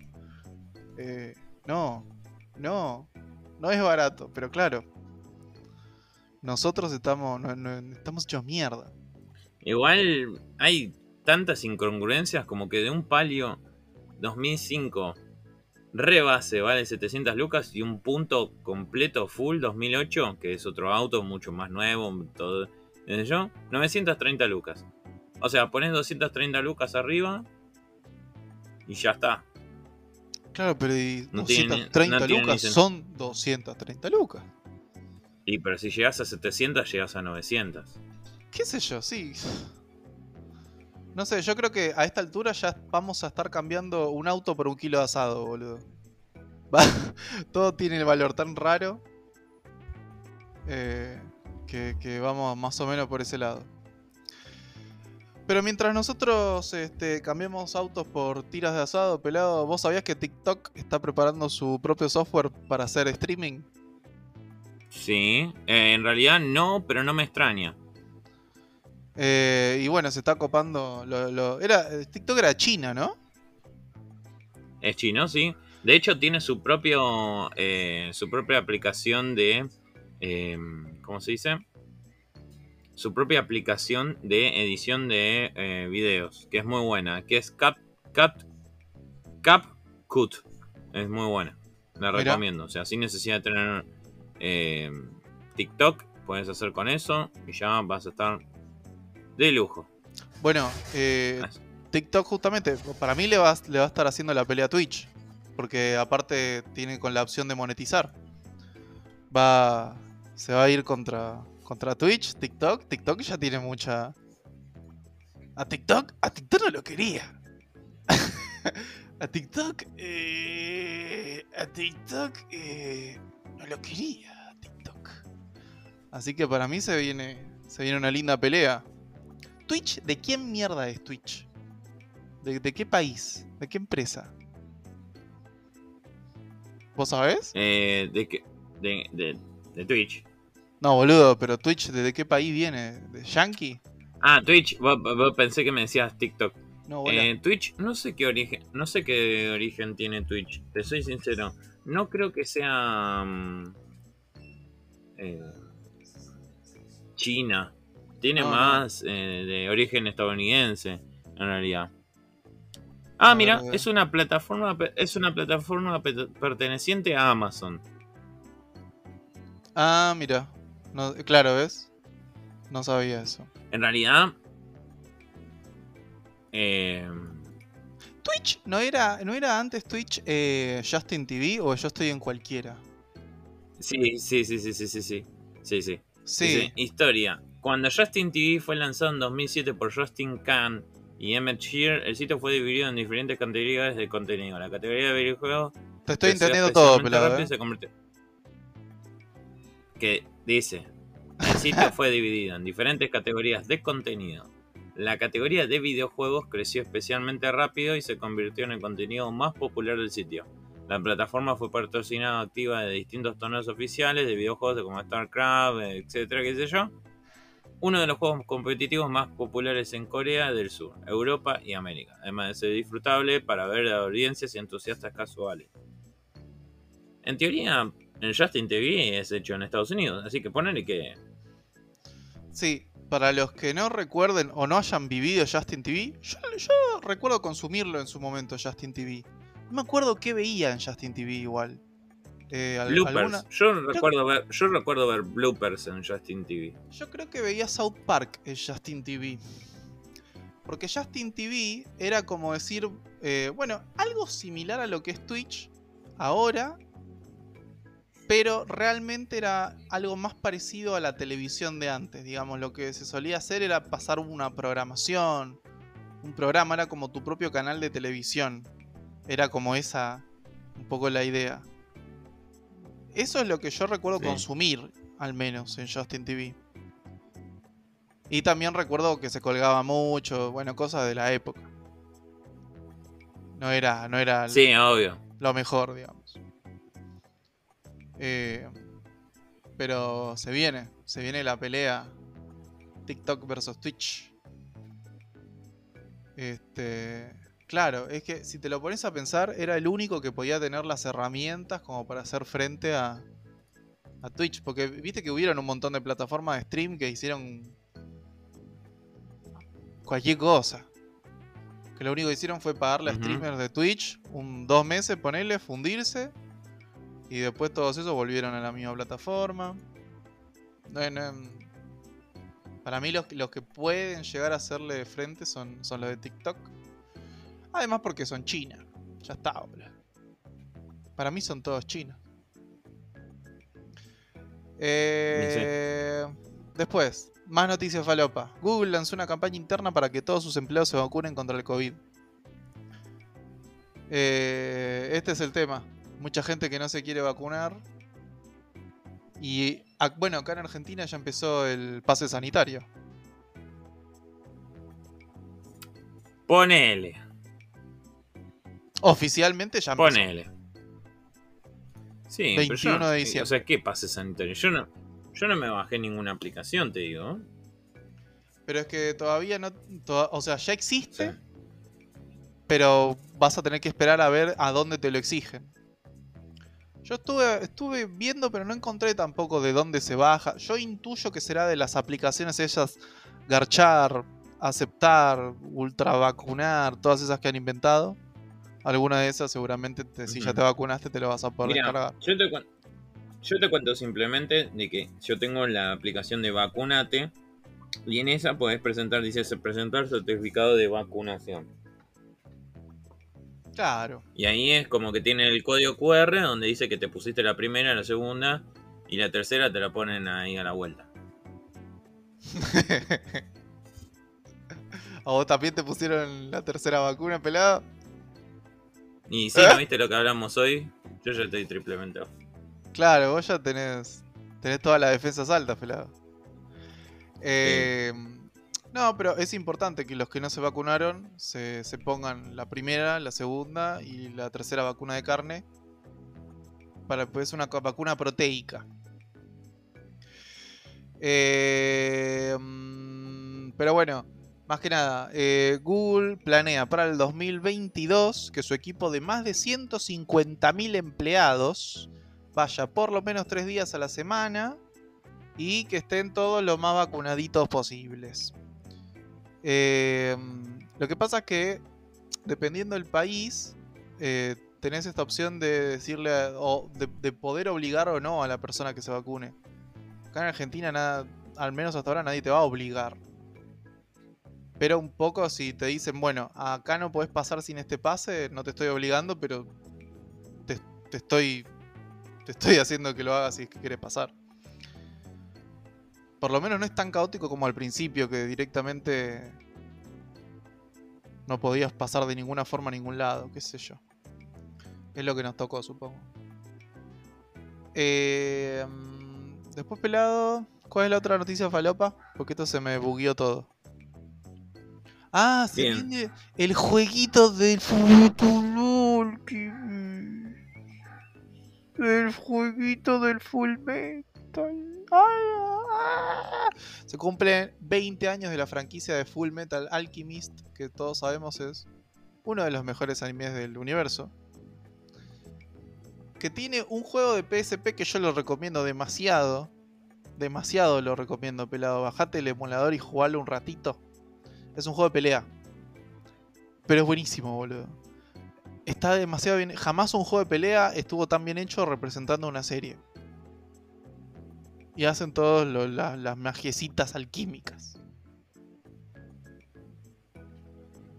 eh, no, no, no es barato. Pero claro, nosotros estamos, no- no- estamos hechos mierda. Igual hay tantas incongruencias como que de un palio 2005 rebase vale 700 lucas y un punto completo full 2008, que es otro auto mucho más nuevo, todo, ¿entendé yo? 930 lucas. O sea, pones 230 lucas arriba y ya está. Claro, pero y No tiene ni- 230 no tiene ni lucas son 230 lucas. Y pero si llegas a 700 llegas a 900. ¿Qué sé yo? Sí. No sé, yo creo que a esta altura ya vamos a estar cambiando un auto por un kilo de asado, boludo. Va- Todo tiene el valor tan raro eh, que, vamos más o menos por ese lado. Pero mientras nosotros este, cambiamos autos por tiras de asado, pelado, ¿vos sabías que TikTok está preparando su propio software para hacer streaming? Sí, eh, en realidad no, pero no me extraña. Eh, y bueno, se está copando. Lo, lo- era, eh, TikTok era China, ¿no? Es chino, sí. De hecho, tiene su propio. eh, su propia aplicación de. eh, ¿Cómo se dice? Su propia aplicación de edición de eh, videos. Que es muy buena. Que es Cap. Cap. CapCut. Es muy buena. La Mira. recomiendo. O sea, sin necesidad de tener eh, TikTok. Puedes hacer con eso. Y ya vas a estar de lujo. Bueno, eh, TikTok justamente, para mí le va, a- le va a estar haciendo la pelea a Twitch. Porque aparte tiene con la opción de monetizar. Va. Se va a ir contra. Contra Twitch, TikTok. TikTok ya tiene mucha. A TikTok. A TikTok no lo quería. a TikTok. eh, a TikTok. eh, no lo quería. a TikTok. Así que para mí se viene. Se viene una linda pelea. Twitch, ¿de quién mierda es Twitch? ¿De, de qué país? ¿De qué empresa? ¿Vos sabés? eh, de, que- de, de, de Twitch. No, boludo, pero Twitch, ¿de, qué país viene? ¿De Yankee? Ah, Twitch, vos- vos pensé que me decías TikTok. No. Eh, Twitch, no sé qué origen, no sé qué origen tiene Twitch, te soy sincero. No creo que sea mm, eh, China. Tiene ah, más eh, de origen estadounidense, en realidad. Ah, mira, es una plataforma, es una plataforma perteneciente a Amazon. Ah, mira. No, claro, ¿ves? No sabía eso. En realidad. Eh, Twitch, ¿no era, ¿no era antes Twitch eh, Justin TV o yo estoy en cualquiera? Sí, sí, sí, sí, sí, sí, sí. Sí, sí. historia. Cuando Justin TV fue lanzado en 2007 por Justin Khan y Emmett Shear, el sitio fue dividido en diferentes categorías de contenido. La categoría de videojuegos Te estoy entendiendo todo, pelado. ¿eh? se convirtió- Que dice, el sitio fue dividido en diferentes categorías de contenido. La categoría de videojuegos creció especialmente rápido y se convirtió en el contenido más popular del sitio. La plataforma fue patrocinada activa de distintos torneos oficiales de videojuegos como StarCraft, etcétera, qué sé yo. Uno de los juegos competitivos más populares en Corea del Sur, Europa y América, además de ser disfrutable para ver a audiencias y entusiastas casuales. En teoría, el Justin TV es hecho en Estados Unidos, así que ponele que Sí, para los que no recuerden o no hayan vivido Justin TV, yo, yo recuerdo consumirlo en su momento, Justin TV. No me acuerdo qué veía en Justin TV igual. Eh, al- bloopers. alguna- Yo recuerdo ver, yo recuerdo ver bloopers en Justin TV. Yo creo que veía South Park en Justin TV. Porque Justin TV era como decir, eh, bueno, algo similar a lo que es Twitch ahora, pero realmente era algo más parecido a la televisión de antes. Digamos, lo que se solía hacer era pasar una programación. Un programa era como tu propio canal de televisión. Era como esa, un poco la idea. Eso es lo que yo recuerdo Sí. consumir, al menos, en Justin TV. Y también recuerdo que se colgaba mucho, bueno, cosas de la época. No era, no era Sí, obvio. lo mejor, digamos. Eh, pero se viene, se viene la pelea TikTok versus Twitch. Este, claro, es que si te lo pones a pensar, era el único que podía tener las herramientas como para hacer frente a, a Twitch. Porque viste que hubieron un montón de plataformas de stream que hicieron cualquier cosa. Que lo único que hicieron fue pagarle a Ujú. streamers de Twitch un dos meses, ponerle, fundirse. Y después todos esos volvieron a la misma plataforma. No, no, para mí los, los que pueden llegar a hacerle frente son, son los de TikTok. Además porque son China. Ya está, boludo. Para mí son todos chinos. Eh, Después, más noticias falopa. Google lanzó una campaña interna para que todos sus empleados se vacunen contra el COVID. Eh, este es el tema. Mucha gente que no se quiere vacunar. Y bueno, acá en Argentina ya empezó el pase sanitario. Ponele. Oficialmente ya empezó. Ponele. Sí, 21 de diciembre. O sea, ¿qué pase sanitario? Yo no, yo no me bajé ninguna aplicación, te digo. Pero es que todavía no. o sea, ya existe. Pero vas a tener que esperar a ver a dónde te lo exigen. Yo estuve, estuve viendo, pero no encontré tampoco de dónde se baja. Yo intuyo que será de las aplicaciones ellas Garchar, Aceptar, Ultra Vacunar, todas esas que han inventado. Alguna de esas seguramente si ya te vacunaste te lo vas a poder descargar. Yo te, yo te cuento simplemente de que yo tengo la aplicación de Vacunate y en esa puedes presentar, dice presentar certificado de vacunación. Claro. Y ahí es como que tiene el código QR donde dice que te pusiste la primera, la segunda y la tercera te la ponen ahí a la vuelta. ¿A vos también te pusieron la tercera vacuna, pelado? Y si ¿no viste lo que hablamos hoy? Yo ya estoy triplemente Claro, vos ya tenés, tenés todas las defensas altas, pelado. Eh, no, pero es importante que los que no se vacunaron se, pongan la primera, la segunda y la tercera vacuna de carne. Para pues una vacuna proteica. Eh, mm, pero bueno, más que nada, eh, Google planea para el 2022 que su equipo de más de 150.000 empleados vaya por lo menos tres días a la semana y que estén todos lo más vacunaditos posibles. Em, lo que pasa es que, dependiendo del país, eh, tenés esta opción de decirle o de, poder obligar o no a la persona que se vacune. Acá en Argentina, nada, al menos hasta ahora, nadie te va a obligar. Pero un poco si te dicen, bueno, acá no podés pasar sin este pase, no te estoy obligando, pero te, estoy te estoy haciendo que lo hagas si es quieres pasar por lo menos no es tan caótico como al principio, que directamente no podías pasar de ninguna forma a ningún lado, qué sé yo. Es lo que nos tocó, supongo. Eh, después, pelado, ¿cuál es la otra noticia falopa? Porque esto se me bugueó todo. Ah, se viene el jueguito del Full El jueguito del Full Metal. Se cumplen 20 años de la franquicia de Full Metal Alchemist, que todos sabemos es uno de los mejores animes del universo. Que tiene un juego de PSP que yo lo recomiendo demasiado. Demasiado lo recomiendo, pelado. Bajate el emulador y jugalo un ratito. Es un juego de pelea. Pero es buenísimo, boludo. Está demasiado bien. Jamás un juego de pelea estuvo tan bien hecho representando una serie. Y hacen todas las magiecitas alquímicas.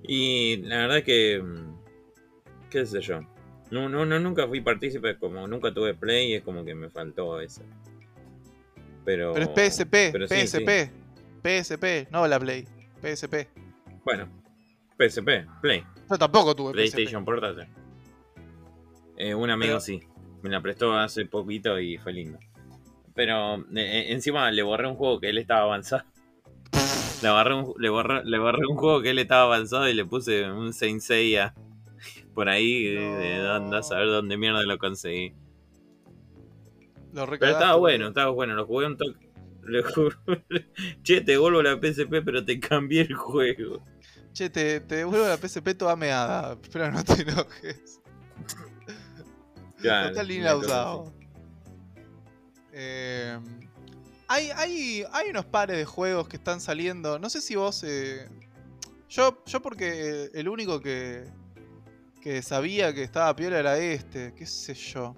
Y la verdad que. Mm, ¿Qué sé yo? No, no, no, nunca fui partícipe, como nunca tuve play, es como que me faltó eso. Pero. Pero es PSP, PSP, PSP, no la Play, PSP. Bueno, PSP, Play. Yo tampoco tuve PlayStation portátil. Eh, un amigo sí, me la prestó hace poquito y fue lindo. Pero eh, eh, encima le borré un juego que él estaba avanzado. Le borré, un, le, borré, un juego que él estaba avanzado y le puse un Saint Seiya por ahí de, dónde a saber dónde mierda lo conseguí. Pero estaba bueno, estaba bueno, lo jugué un toque. che, te devuelvo la PSP, pero te cambié el juego. Che, te, te devuelvo la PSP toda meada, pero no te enojes. Claro, está linda usado. Eh, hay, hay, hay, unos pares de juegos que están saliendo. No sé si vos. Eh, yo, yo, porque el único que, que sabía que estaba piola era este. ¿Qué sé yo?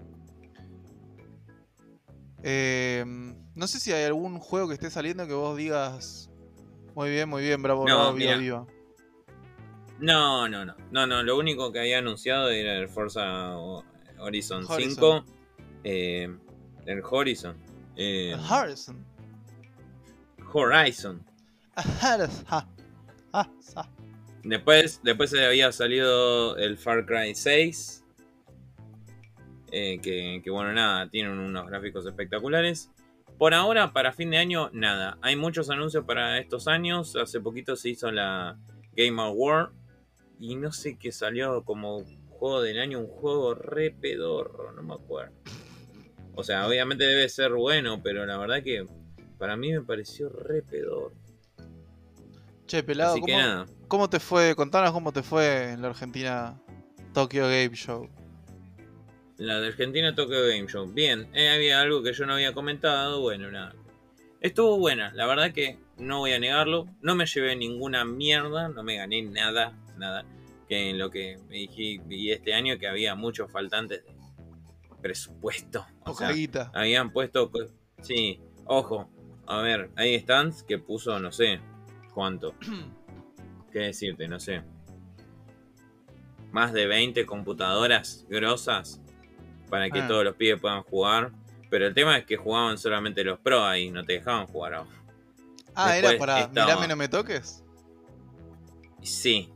Eh, no sé si hay algún juego que esté saliendo que vos digas. Muy bien, muy bien, bravo, no, bravo, No, no, no. No, no. Lo único que había anunciado era el Forza Horizon, 5. Eh, el Horizon. Eh, Horizon. Horizon. Después, después había salido el Far Cry 6. Eh, que, que, bueno, nada, tienen unos gráficos espectaculares. Por ahora, para fin de año, nada. Hay muchos anuncios para estos años. Hace poquito se hizo la Game Award. Y no sé qué salió como juego del año, un juego re pedorro, no me acuerdo. O sea, obviamente debe ser bueno, pero la verdad que para mí me pareció re pedorro. Che, pelado, ¿cómo, ¿cómo, te fue? Contanos cómo te fue en la Argentina Tokyo Game Show. La de Argentina Tokyo Game Show. Bien, eh, había algo que yo no había comentado. Bueno, nada. Estuvo buena, la verdad que no voy a negarlo. No me llevé ninguna mierda, no me gané nada, nada. Que en lo que me dije vi este año que había muchos faltantes de presupuesto. O sea, habían puesto. Sí, ojo. A ver, hay stands que puso, no sé, cuánto. ¿Qué decirte? No sé. Más de 20 computadoras grosas para que ah. todos los pibes puedan jugar. Pero el tema es que jugaban solamente los pro ahí, no te dejaban jugar Ah, era para mirame no me toques. Sí.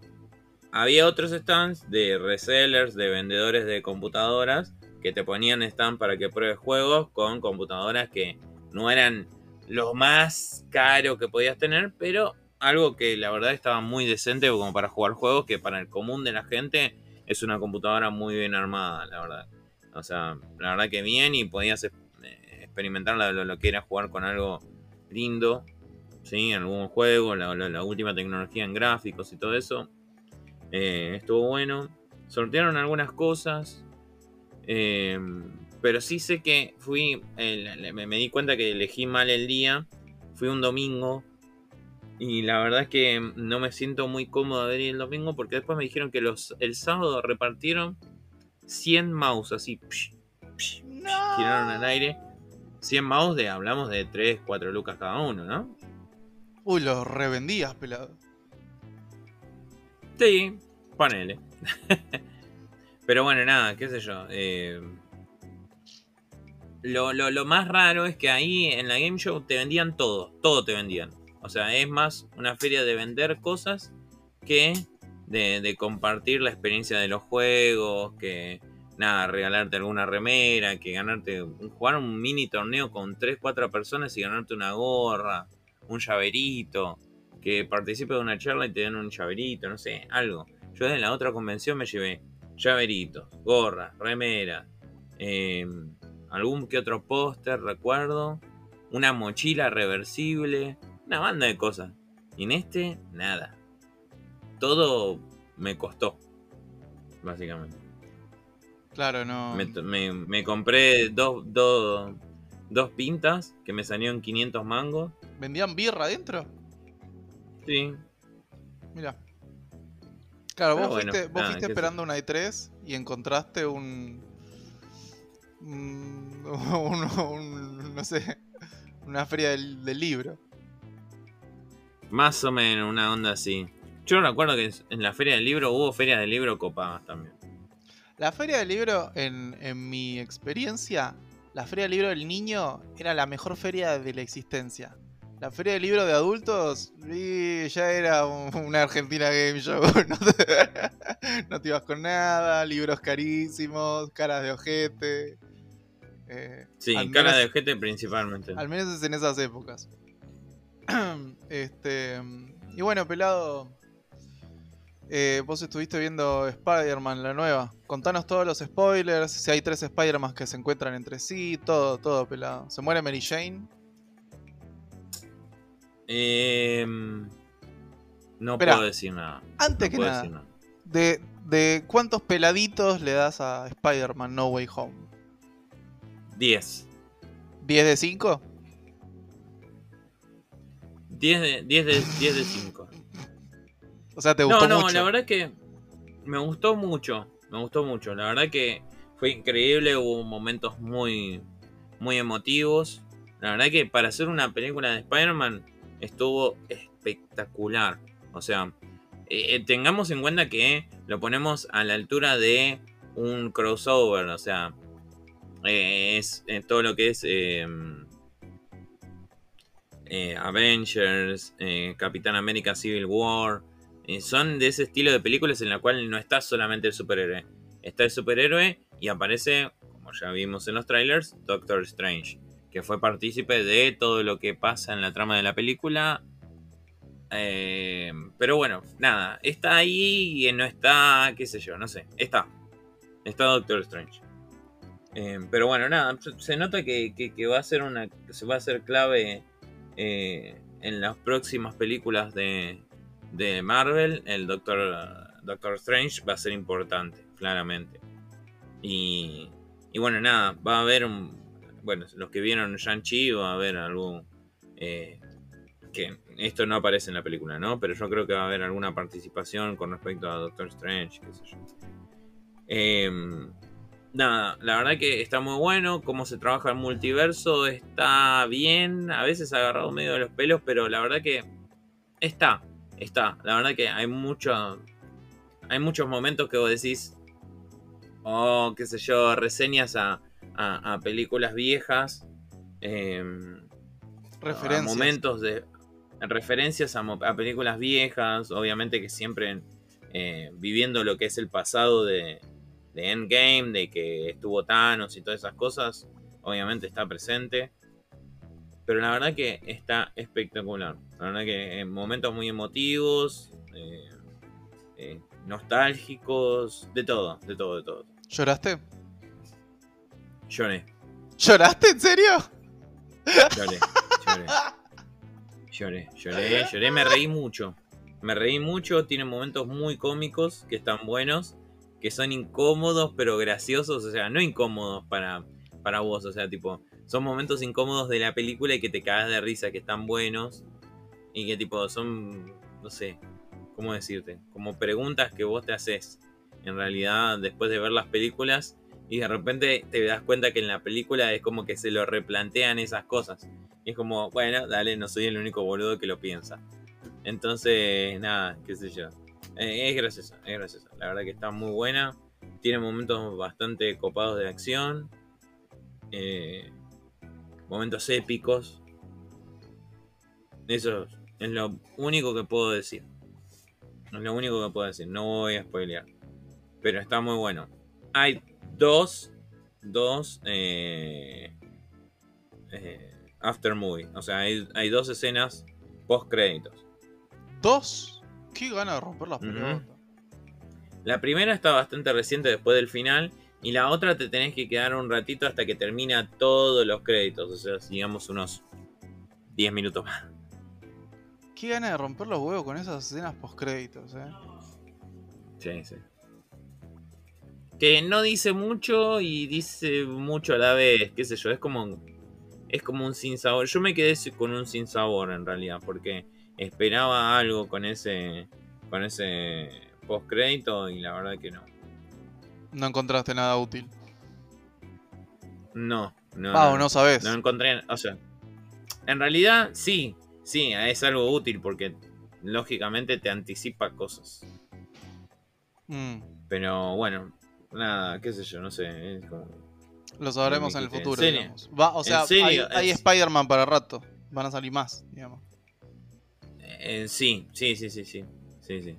Había otros stands de resellers, de vendedores de computadoras, que te ponían stand para que pruebes juegos con computadoras que no eran lo más caro que podías tener, pero algo que la verdad estaba muy decente como para jugar juegos que para el común de la gente es una computadora muy bien armada, la verdad. O sea, la verdad que bien y podías eh, experimentar lo, que era jugar con algo lindo, ¿sí? Algún juego, la, última tecnología en gráficos y todo eso. Eh, estuvo bueno. Sortearon algunas cosas. Eh, pero sí sé que fui. me, me di cuenta que elegí mal el día. Fui un domingo y la verdad es que no me siento muy cómodo de ir el domingo porque después me dijeron que los, el sábado repartieron 100 mouse así. Giraron al aire. 100 mouse de, hablamos de 3, 4 lucas cada uno, ¿no? Uy, los revendías, pelado. Sí, ponele. Pero bueno, nada, qué sé yo. Eh, lo, lo, más raro es que ahí en la Game Show te vendían todo, todo te vendían. O sea, es más una feria de vender cosas que de, compartir la experiencia de los juegos, que nada, regalarte alguna remera, que ganarte, jugar un mini torneo con 3, 4 personas y ganarte una gorra, un llaverito, que participe de una charla y te den un llaverito, no sé, algo. Yo en la otra convención me llevé llaveritos, gorras, remera, em, algún que otro póster, recuerdo, una mochila reversible, una banda de cosas. Y en este, nada. Todo me costó, básicamente. Claro, no. Me, compré dos, dos, dos pintas que me salieron 500 mangos. ¿Vendían birra adentro? Sí. Mira. Claro, vos fuiste, vos fuiste esperando una i3 y encontraste un, un, un, no sé, una feria del, del libro. Más o menos, una onda así. Yo recuerdo que en la feria del libro hubo ferias del libro copadas también. La feria del libro, en, mi experiencia, la feria del libro del niño era la mejor feria de la existencia. La feria del libro de adultos ya era una Argentina Game Show. No te, ibas con nada, libros carísimos, caras de ojete. Eh, sí, caras de ojete principalmente. Al menos es en esas épocas. este, y bueno, pelado. Eh, vos estuviste viendo Spider-Man, la nueva. Contanos todos los spoilers, si hay tres Spider-Man que se encuentran entre sí, todo, todo, pelado. ¿Se muere Mary Jane? Em, no puedo decir nada. Antes que nada, De, ¿de cuántos peladitos le das a Spider-Man No Way Home? 10. ¿10 de 5? 10 de, 10 de, 10 de 5. O sea, ¿te gustó no, no, la verdad que me gustó mucho. Me gustó mucho. La verdad que fue increíble. Hubo momentos muy, muy emotivos. La verdad que para hacer una película de Spider-Man estuvo espectacular. O sea, eh, eh, tengamos en cuenta que lo ponemos a la altura de un crossover. O sea, eh, es todo lo que es Avengers, Capitán América Civil War. Eh, son de ese estilo de películas en la cual no está solamente el superhéroe. Está el superhéroe y aparece, como ya vimos en los trailers, Doctor Strange, que fue partícipe de todo lo que pasa en la trama de la película. pero bueno, nada, está ahí y no está, qué sé yo, no sé, está. Está Doctor Strange. pero bueno, nada, se nota que, va a ser una. se va a ser clave eh, en las próximas películas de, Marvel, el Doctor, Doctor Strange va a ser importante, claramente. Y, bueno, nada, va a haber, bueno, los que vieron Shang-Chi va a haber algún... Eh, que esto no aparece en la película, ¿no? Pero yo creo que va a haber alguna participación con respecto a Doctor Strange, qué sé yo. Eh, nada, la verdad que está muy bueno. Cómo se trabaja el multiverso está bien. A veces ha agarrado medio de los pelos, pero la verdad que está, está. La verdad que hay mucho, hay muchos momentos que vos decís, oh, qué sé yo, reseñas a, películas viejas. Em, referencias. momentos de referencias a, películas viejas, obviamente que siempre eh, viviendo lo que es el pasado de, de Endgame, de que estuvo Thanos y todas esas cosas, obviamente está presente. Pero la verdad que está espectacular. La verdad que en momentos muy emotivos, eh, eh, nostálgicos, de todo, de todo, de todo. ¿Lloraste? Lloré. ¿Lloraste? ¿En serio? Lloré, lloré. Lloré, lloré, lloré, me reí mucho. Me reí mucho, tiene momentos muy cómicos que están buenos que son incómodos pero graciosos, o sea, no incómodos para, para vos, o sea, tipo, son momentos incómodos de la película y que te cagas de risa, que están buenos y que tipo son, no sé, ¿cómo decirte? Como preguntas que vos te haces en realidad después de ver las películas y de repente te das cuenta que en la película es como que se lo replantean esas cosas. Y es como, bueno, dale, no soy el único boludo que lo piensa. Entonces, nada, qué sé yo. Eh, es graciosa, es graciosa. La verdad que está muy buena. Tiene momentos bastante copados de acción. Eh, momentos épicos. Eso es lo único que puedo decir. Es lo único que puedo decir. No voy a spoilear. Pero está muy bueno. Hay dos. Dos. Eh, after movie. O sea, hay, hay dos escenas post créditos. ¿Dos? Qué gana de romper las pelotas. La primera está bastante reciente después del final. Y la otra te tenés que quedar un ratito hasta que termina todos los créditos. O sea, digamos unos 10 minutos más. Qué gana de romper los huevos con esas escenas post créditos, eh. Sí, sí. Que no dice mucho y dice mucho a la vez, qué sé yo, es como es como un sin sabor. Yo me quedé con un sin sabor en realidad, porque esperaba algo con ese con ese post crédito y la verdad que no. No encontraste nada útil. No, no. Ah, no, sabes. No encontré, o sea, en realidad sí, sí, es algo útil porque lógicamente te anticipa cosas. Mm. Pero bueno, nada, qué sé yo, no sé. Lo sabremos en el futuro. Va, o sea, hay, hay Spider-Man para rato. Van a salir más, digamos. Eh, sí, sí, sí, sí, sí. sí,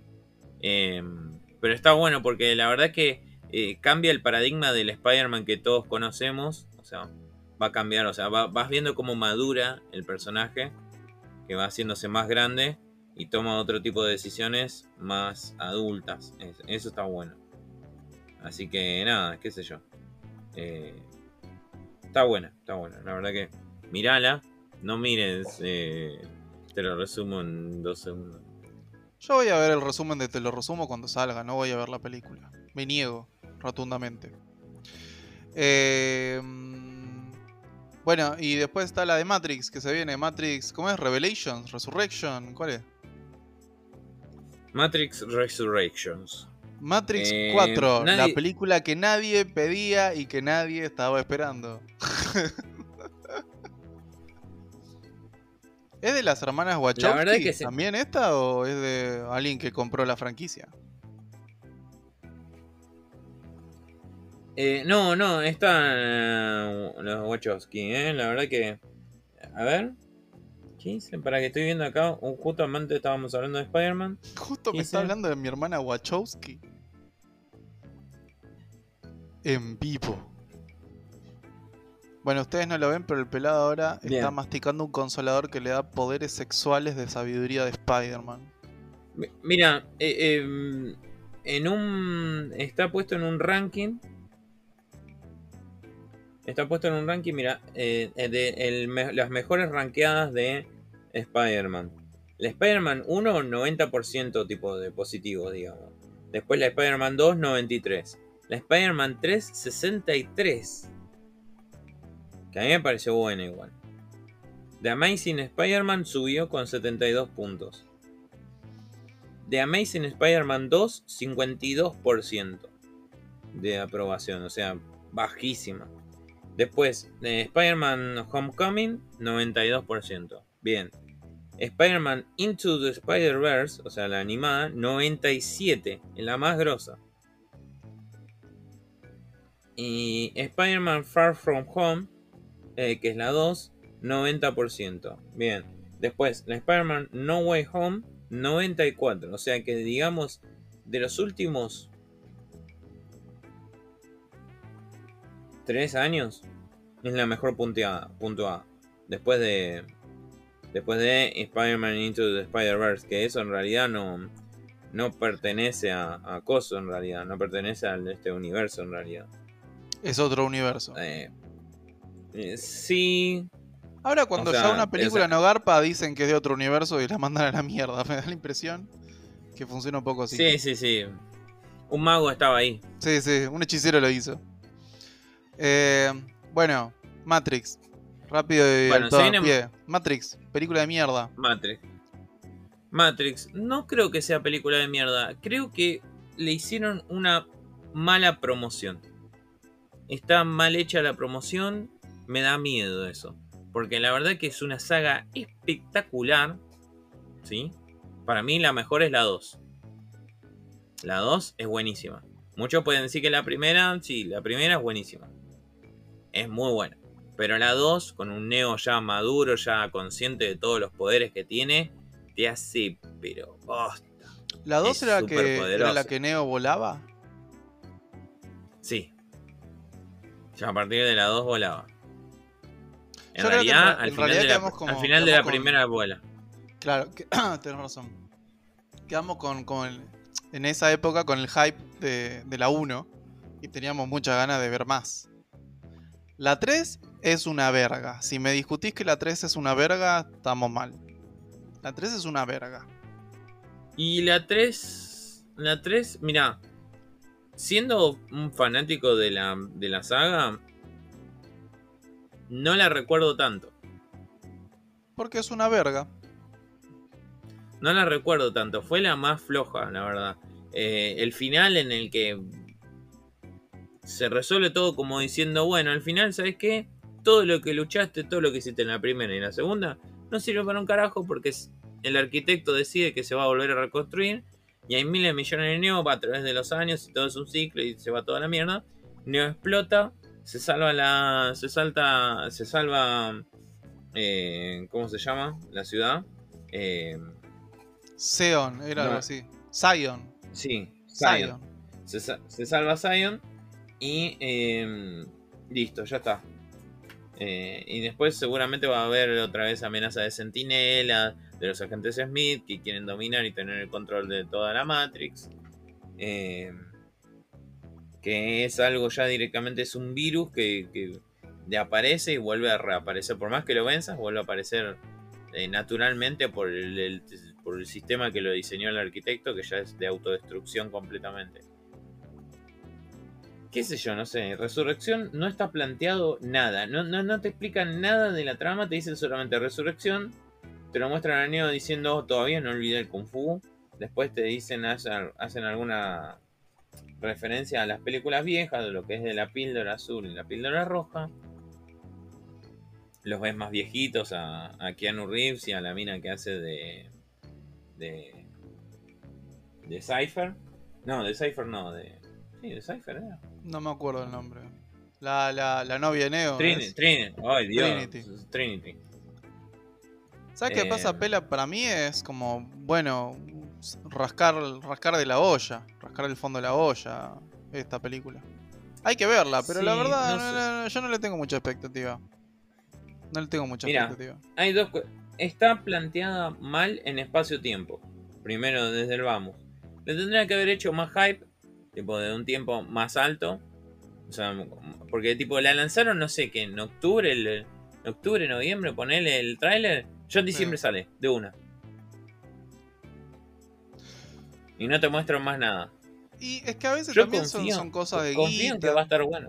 em, pero está bueno porque la verdad que eh, cambia el paradigma del Spider-Man que todos conocemos. O sea, va a cambiar, o sea, vas viendo cómo madura el personaje, que va haciéndose más grande y toma otro tipo de decisiones más adultas. Eso está bueno. Así que nada, qué sé yo. Eh, está buena, está buena. La verdad que mirala. No mires te lo resumo en dos segundos. Yo voy a ver el resumen de Te lo resumo cuando salga, no voy a ver la película. Me niego rotundamente. Em, bueno, y después está la de Matrix que se viene. Matrix, ¿cómo es? Revelations, Resurrection, ¿cuál es? Matrix Resurrections. Matrix 4, eh, la película que nadie pedía y que nadie estaba esperando. ¿Es de las hermanas Wachowski también esta o es de alguien que compró la franquicia? Eh, no, no, están los Wachowski, ¿eh? La verdad que... A ver. ¿Qué hice? Para que estoy viendo acá, un- justamente estábamos hablando de Spider-Man. Justo me ¿Qué está hablando de mi hermana Wachowski. En vivo. Bueno, ustedes no lo ven, pero el pelado ahora está masticando un consolador que le da poderes sexuales de sabiduría de Spider-Man. Mi- Mira, eh, em, en un. Está puesto en un ranking. Está puesto en un ranking, mira, eh, eh, de el las mejores rankeadas de Spider-Man. La Spider-Man 1, 90% tipo de positivo, digamos. Después la Spider-Man 2, 93. La Spider-Man 3, 63. Que a mí me pareció buena igual. The Amazing Spider-Man subió con 72 puntos. The Amazing Spider-Man 2, 52% de aprobación, o sea, bajísima. Después, de Spider-Man Homecoming, 92%. Bien. Spider-Man Into the Spider-Verse, o sea, la animada, 97, en la más grosa. Y Spider-Man Far From Home, eh, que es la 2, 90%. Bien. Después, la Spider-Man No Way Home, 94. O sea que, digamos, de los últimos 3 años, es la mejor punteada, puntuada. Después de. Después de Spider-Man Into the Spider-Verse, que eso en realidad no, no pertenece a, a Coso en realidad, no pertenece a este universo en realidad. Es otro universo. Eh, eh, sí, Ahora cuando o sea, ya una película no garpa dicen que es de otro universo y la mandan a la mierda. Me da la impresión que funciona un poco así. sí, sí, sí. Un mago estaba ahí. Sí, sí, un hechicero lo hizo. Eh, bueno, Matrix. Rápido y Bueno, todo viene- pie. Matrix, película de mierda. Matrix. Matrix. No creo que sea película de mierda. Creo que le hicieron una mala promoción. Está mal hecha la promoción. Me da miedo eso. Porque la verdad que es una saga espectacular. ¿Sí? Para mí la mejor es la 2. La 2 es buenísima. Muchos pueden decir que la primera, sí, la primera es buenísima. Es muy buena. Pero la 2, con un Neo ya maduro, ya consciente de todos los poderes que tiene, te hace, pero bosta. ¿La 2 Es era, la que, era la que Neo volaba? Sí. Ya a partir de la 2 volaba. En Yo creo que en realidad, al en final, realidad de la, quedamos como- al final de la con- primera vuela. Claro, que, tenés razón. Quedamos con, con el- en esa época con el hype de, de la 1 y teníamos muchas ganas de ver más. La 3 es una verga. Si me discutís que la 3 es una verga, estamos mal. La 3 es una verga. Y la 3. La 3, mira. Siendo un fanático de la, de la saga. No la recuerdo tanto. Porque es una verga. No la recuerdo tanto. Fue la más floja, la verdad. Eh, el final en el que se resuelve todo como diciendo, bueno, al final, ¿sabes qué? Todo lo que luchaste, todo lo que hiciste en la primera y en la segunda, no sirve para un carajo porque el arquitecto decide que se va a volver a reconstruir y hay miles de millones de Neo va a través de los años y todo es un ciclo y se va toda la mierda. Neo explota, se salva la. se salta. se salva. eh, ¿Cómo se llama? La ciudad. Eh, Seon, era No. algo así. Zion. sí, Zion. Zion. Se, se salva Zion y eh, listo, ya está. Eh, y después seguramente va a haber otra vez amenaza de Sentinela, de los agentes Smith que quieren dominar y tener el control de toda la Matrix. Eh, que es algo ya directamente, es un virus que, que le aparece y vuelve a reaparecer. Por más que lo venzas, vuelve a aparecer eh, naturalmente por el- por el sistema que lo diseñó el arquitecto, que ya es de autodestrucción completamente. Qué sé yo, no sé. Resurrección no está planteado nada. No, te explican nada de la trama, te dicen solamente resurrección. Te lo muestran a Neo diciendo "Oh, todavía no olvidé el Kung Fu. Después te dicen, hacen, hacen alguna referencia a las películas viejas, de lo que es de la píldora azul y la píldora roja. Los ves más viejitos a, a Keanu Reeves y a la mina que hace de. de. de Cypher. No, de Cypher no, de. Sí, de Cypher era. No me acuerdo el nombre. La, la, la novia de Neo. Trinity. Trinity. Ay, Dios. Trinity. Trinity. ¿Sabes qué pasa, Eh, Pela? Para mí es como, bueno, rascar, rascar de la olla, rascar el fondo de la olla, esta película. Hay que verla, pero la verdad, no yo no le tengo mucha expectativa. No le tengo mucha Mira. expectativa. Hay dos Está planteada mal en espacio-tiempo. Primero, desde el vamos. Le tendría que haber hecho más hype, tipo de un tiempo más alto. O sea, porque tipo la lanzaron, no sé, que en octubre, el, en octubre, noviembre, ponerle el tráiler. Ya en diciembre Sí. sale, de una. Y no te muestran más nada. Y es que a veces Yo también son, confío, son cosas de confío en que va a estar buena.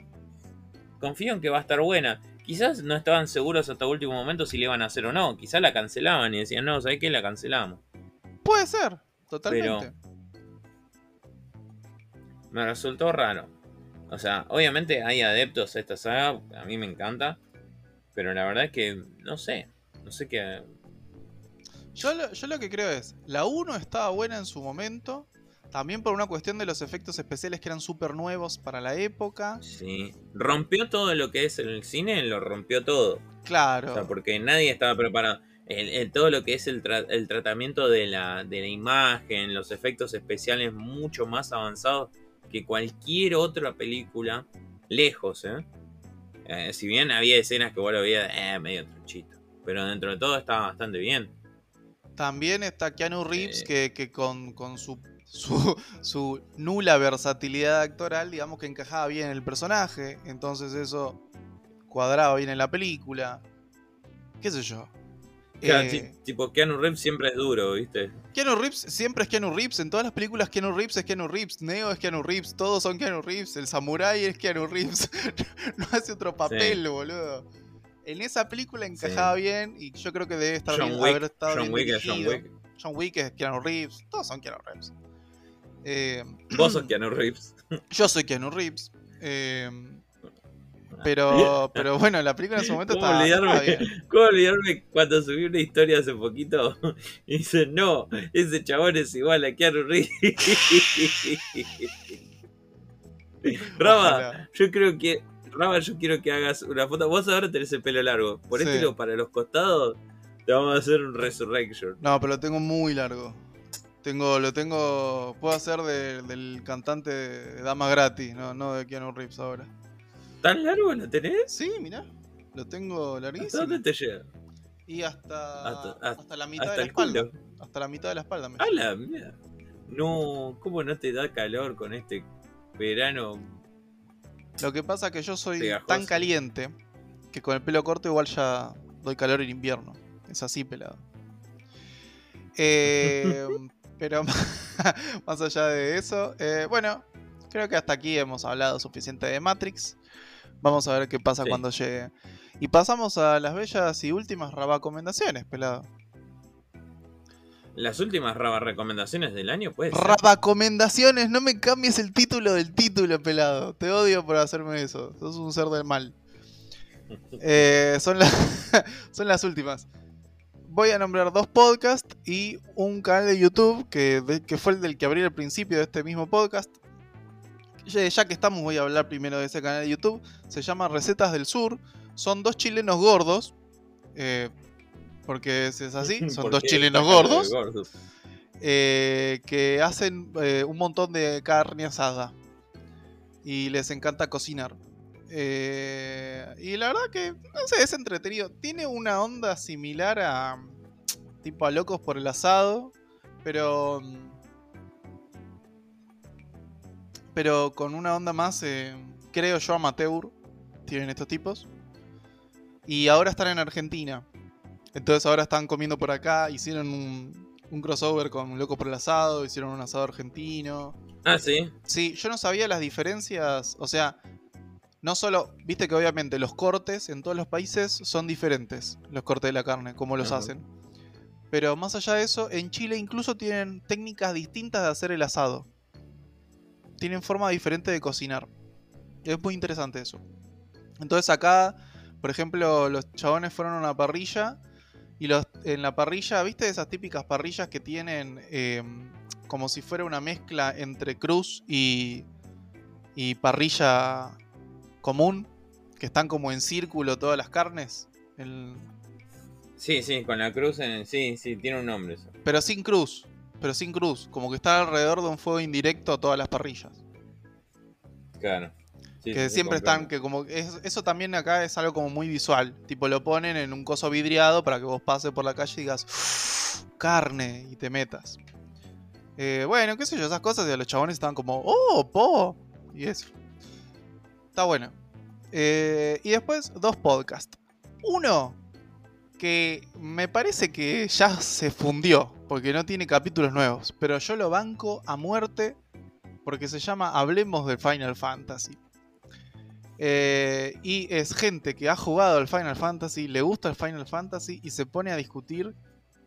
Confío en que va a estar buena. Quizás no estaban seguros hasta último momento si le iban a hacer o no. Quizás la cancelaban y decían, no, ¿sabes qué? La cancelamos. Puede ser, totalmente. Me resultó raro. O sea, obviamente hay adeptos a esta saga, a mí me encanta. Pero la verdad es que no sé. No sé qué. Yo, lo, yo lo que creo es, la 1 estaba buena en su momento, también por una cuestión de los efectos especiales que eran súper nuevos para la época. Sí. Rompió todo lo que es el cine, lo rompió todo. Claro. O sea, porque nadie estaba preparado. El, el- todo lo que es el, tra- el tratamiento de la, de la imagen, los efectos especiales mucho más avanzados que cualquier otra película, lejos, ¿eh? Eh, si bien había escenas que vos lo veías eh, medio truchito, pero dentro de todo estaba bastante bien. También está Keanu Reeves, Eh. que, que con, con su, su, su nula versatilidad actoral, digamos que encajaba bien en el personaje. Entonces eso cuadraba bien en la película. ¿Qué sé yo? Claro, Eh, ti- tipo, Keanu Reeves siempre es duro, ¿viste? Keanu Reeves siempre es Keanu Reeves. En todas las películas Keanu Reeves es Keanu Reeves. Neo es Keanu Reeves. Todos son Keanu Reeves. El Samurai es Keanu Reeves. no hace otro papel, boludo. En esa película encajaba bien y yo creo que debe estar John bien, Wick, haber estado John bien Wick es John dirigido. Wick. John Wick es Keanu Reeves. Todos son Keanu Reeves. Eh, Vos sos Keanu Reeves. yo soy Keanu Reeves. Eh, pero, pero bueno, la película en su momento ¿Cómo estaba, estaba olvidarme? bien. ¿Cómo olvidarme cuando subí una historia hace poquito? Y dice, no, ese chabón es igual a Keanu Reeves. Raba, Ojalá. yo creo que. Raba, yo quiero que hagas una foto. Vos ahora tenés el pelo largo. Por Sí. este lo para los costados, te vamos a hacer un resurrection. No, pero lo tengo muy largo. Tengo, lo tengo. Puedo hacer de- del cantante de Dama Gratis, no, no de Keanu Reeves ahora. ¿Tan largo lo tenés? Sí, mirá. Lo tengo ¿Hasta larguísimo. dónde te llega? Y hasta, Hasta- hasta, la mitad Hasta de la espalda. culo. Hasta la mitad de la espalda me ¡A la mierda! No, ¿cómo no te da calor con este verano? Lo que pasa es que yo soy Pegajoso. tan caliente que con el pelo corto igual ya doy calor en invierno. Es así, pelado. Eh, pero más allá de eso, eh, bueno, creo que hasta aquí hemos hablado suficiente de Matrix. Vamos a ver qué pasa Sí. cuando llegue. Y pasamos a las bellas y últimas rabacomendaciones, pelado. Las últimas raba recomendaciones del año, pues. Rabacomendaciones, no me cambies el título del título, pelado. Te odio por hacerme eso. Sos un ser del mal. Eh, son, las son las últimas. Voy a nombrar dos podcasts y un canal de YouTube que, de- que fue el del que abrí al principio de este mismo podcast. Ya, que estamos, voy a hablar primero de ese canal de YouTube. Se llama Recetas del Sur. Son dos chilenos gordos. eh, porque es, es así, son ¿Por dos chilenos gordos gordos? eh, que hacen eh, un montón de carne asada y les encanta cocinar. Eh, y la verdad que, no sé, es entretenido. Tiene una onda similar a tipo a Locos por el Asado, pero pero con una onda más, eh, creo yo, amateur. Tienen estos tipos. Y ahora están en Argentina. Entonces ahora están comiendo por acá. Hicieron un, un crossover con Loco por el Asado. Hicieron un asado argentino. Ah, sí. Sí, yo no sabía las diferencias. O sea, no solo. Viste que obviamente los cortes en todos los países son diferentes. Los cortes de la carne, como los hacen. Pero más allá de eso, en Chile incluso tienen técnicas distintas de hacer el asado. Tienen forma diferente de cocinar. Es muy interesante eso. Entonces acá, por ejemplo, los chabones fueron a una parrilla. Y los, en la parrilla, ¿viste esas típicas parrillas que tienen eh, como si fuera una mezcla entre cruz y, y parrilla común? Que están como en círculo todas las carnes. El- Sí, sí, con la cruz en el... Sí, sí, tiene un nombre eso. Pero sin cruz. Pero sin cruz. Como que está alrededor de un fuego indirecto a todas las parrillas. Claro. Sí, que sí, siempre comprendo. están, que como es- eso también acá es algo como muy visual. Tipo lo ponen en un coso vidriado para que vos pases por la calle y digas "Uf, carne y te metas. Eh, bueno, qué sé yo, esas cosas y los chabones estaban como, oh, po. Y eso. Está bueno. Eh, y después dos podcasts. Uno que me parece que ya se fundió porque no tiene capítulos nuevos, pero yo lo banco a muerte porque se llama Hablemos de Final Fantasy. Eh, y es gente que ha jugado al Final Fantasy, le gusta el Final Fantasy y se pone a discutir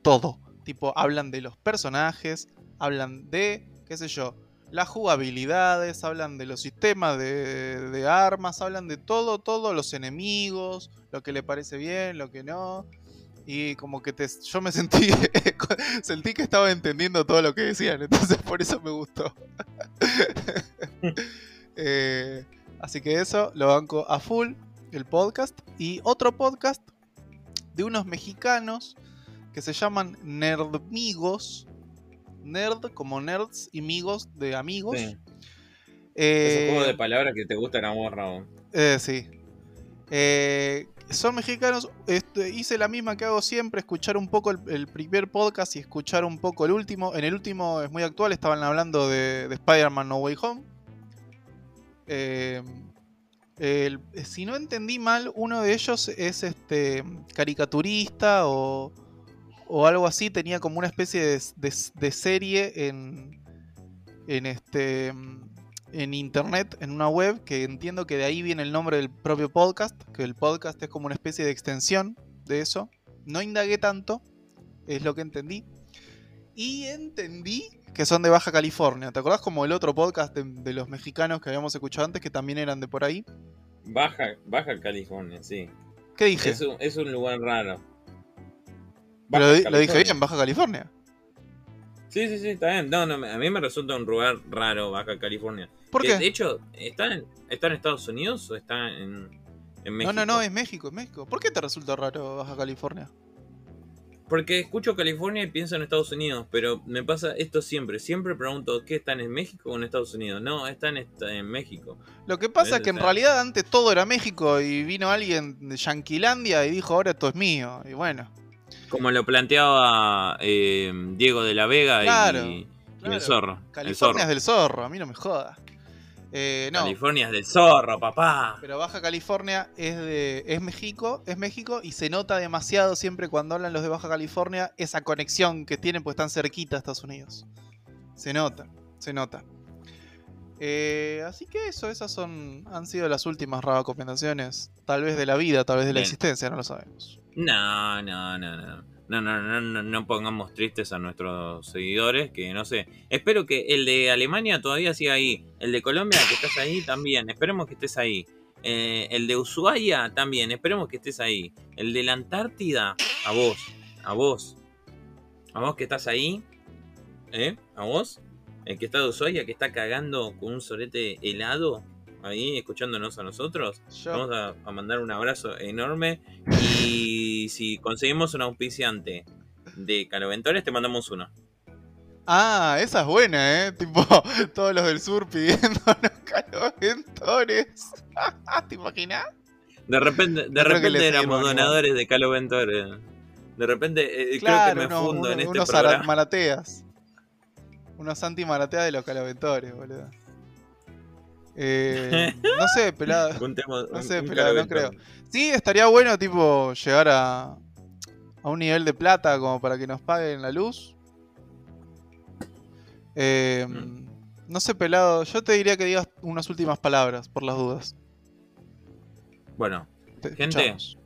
todo. Tipo, hablan de los personajes, hablan de, qué sé yo, las jugabilidades, hablan de los sistemas de, de armas, hablan de todo, todo, los enemigos, lo que le parece bien, lo que no. Y como que te, yo me sentí, sentí que estaba entendiendo todo lo que decían, entonces por eso me gustó. Eh, así que eso, lo banco a full, el podcast. Y otro podcast de unos mexicanos que se llaman Nerdmigos. Nerd como nerds y migos de amigos. Sí. Eh, de palabras que te gustan a vos, Raúl. eh, sí. Eh, son mexicanos. este, hice la misma que hago siempre: escuchar un poco el, primer podcast y escuchar un poco el último. En el último es muy actual, estaban hablando de, de Spider-Man No Way Home. Eh, el- si no entendí mal, uno de ellos es este caricaturista o, o algo así. Tenía como una especie de- de serie en, en este en internet, en una web, que entiendo que de ahí viene el nombre del propio podcast, que el podcast es como una especie de extensión de eso. No indagué tanto, es lo que entendí. Y entendí que son de Baja California. ¿Te acordás como el otro podcast de, de los mexicanos que habíamos escuchado antes, que también eran de por ahí? Baja, Baja California, sí. ¿Qué dije? Es un, es un lugar raro. Pero lo dije bien, Baja California. Sí, sí, sí, está bien. No, no, a mí me resulta un lugar raro Baja California. ¿Por qué? De hecho, ¿está en, ¿está en Estados Unidos o está en, en México? No, no, no, es México, es México. ¿Por qué te resulta raro Baja California? Porque escucho California y pienso en Estados Unidos, pero me pasa esto siempre. Siempre pregunto, ¿qué están en México o en Estados Unidos? No, están est- en México. Lo que pasa es que en realidad antes todo era México y vino alguien de Yanquilandia y dijo ahora esto es mío. Y bueno, Como lo planteaba eh, Diego de la Vega Claro, y, y claro. el zorro. el California zorro. es del zorro, a mí no me joda. Eh, no, California es del zorro, papá. pero Baja California es de es México, es México y se nota demasiado siempre cuando hablan los de Baja California esa conexión que tienen pues están cerquita a Estados Unidos. Se nota, se nota. Eh, así que eso, esas son han sido las últimas recomendaciones, tal vez de la vida, tal vez de la Bien. existencia, no lo sabemos. No, no, no, no. No, no, no, no, pongamos tristes a nuestros seguidores, que no sé. Espero que el de Alemania todavía siga ahí. El de Colombia, que estás ahí, también. Esperemos que estés ahí. Eh, el de Ushuaia, también. Esperemos que estés ahí. El de la Antártida, a vos. A vos. A vos que estás ahí. ¿Eh? A vos. El que está de Ushuaia, que está cagando con un solete helado. Ahí, escuchándonos a nosotros. Yo- Vamos a, a mandar un abrazo enorme. Y si conseguimos un auspiciante de Caloventores, te mandamos uno. Ah, esa es buena, ¿eh? Tipo, todos los del sur pidiendo los caloventores. ¿Te imaginas? De repente, de repente éramos igual. donadores de Caloventores. De repente, eh, Claro, creo que me fundo en este unos programa. marateas. Unos anti-marateas de los caloventores, boludo. Eh, no sé, pelado. Juntemos No sé, un pelado, no creo. Sí, estaría bueno, tipo, llegar a, a un nivel de plata como para que nos paguen la luz. Eh, Mm. No sé, pelado. Yo te diría que digas unas últimas palabras, por las dudas. Bueno, Te Gente. escuchamos.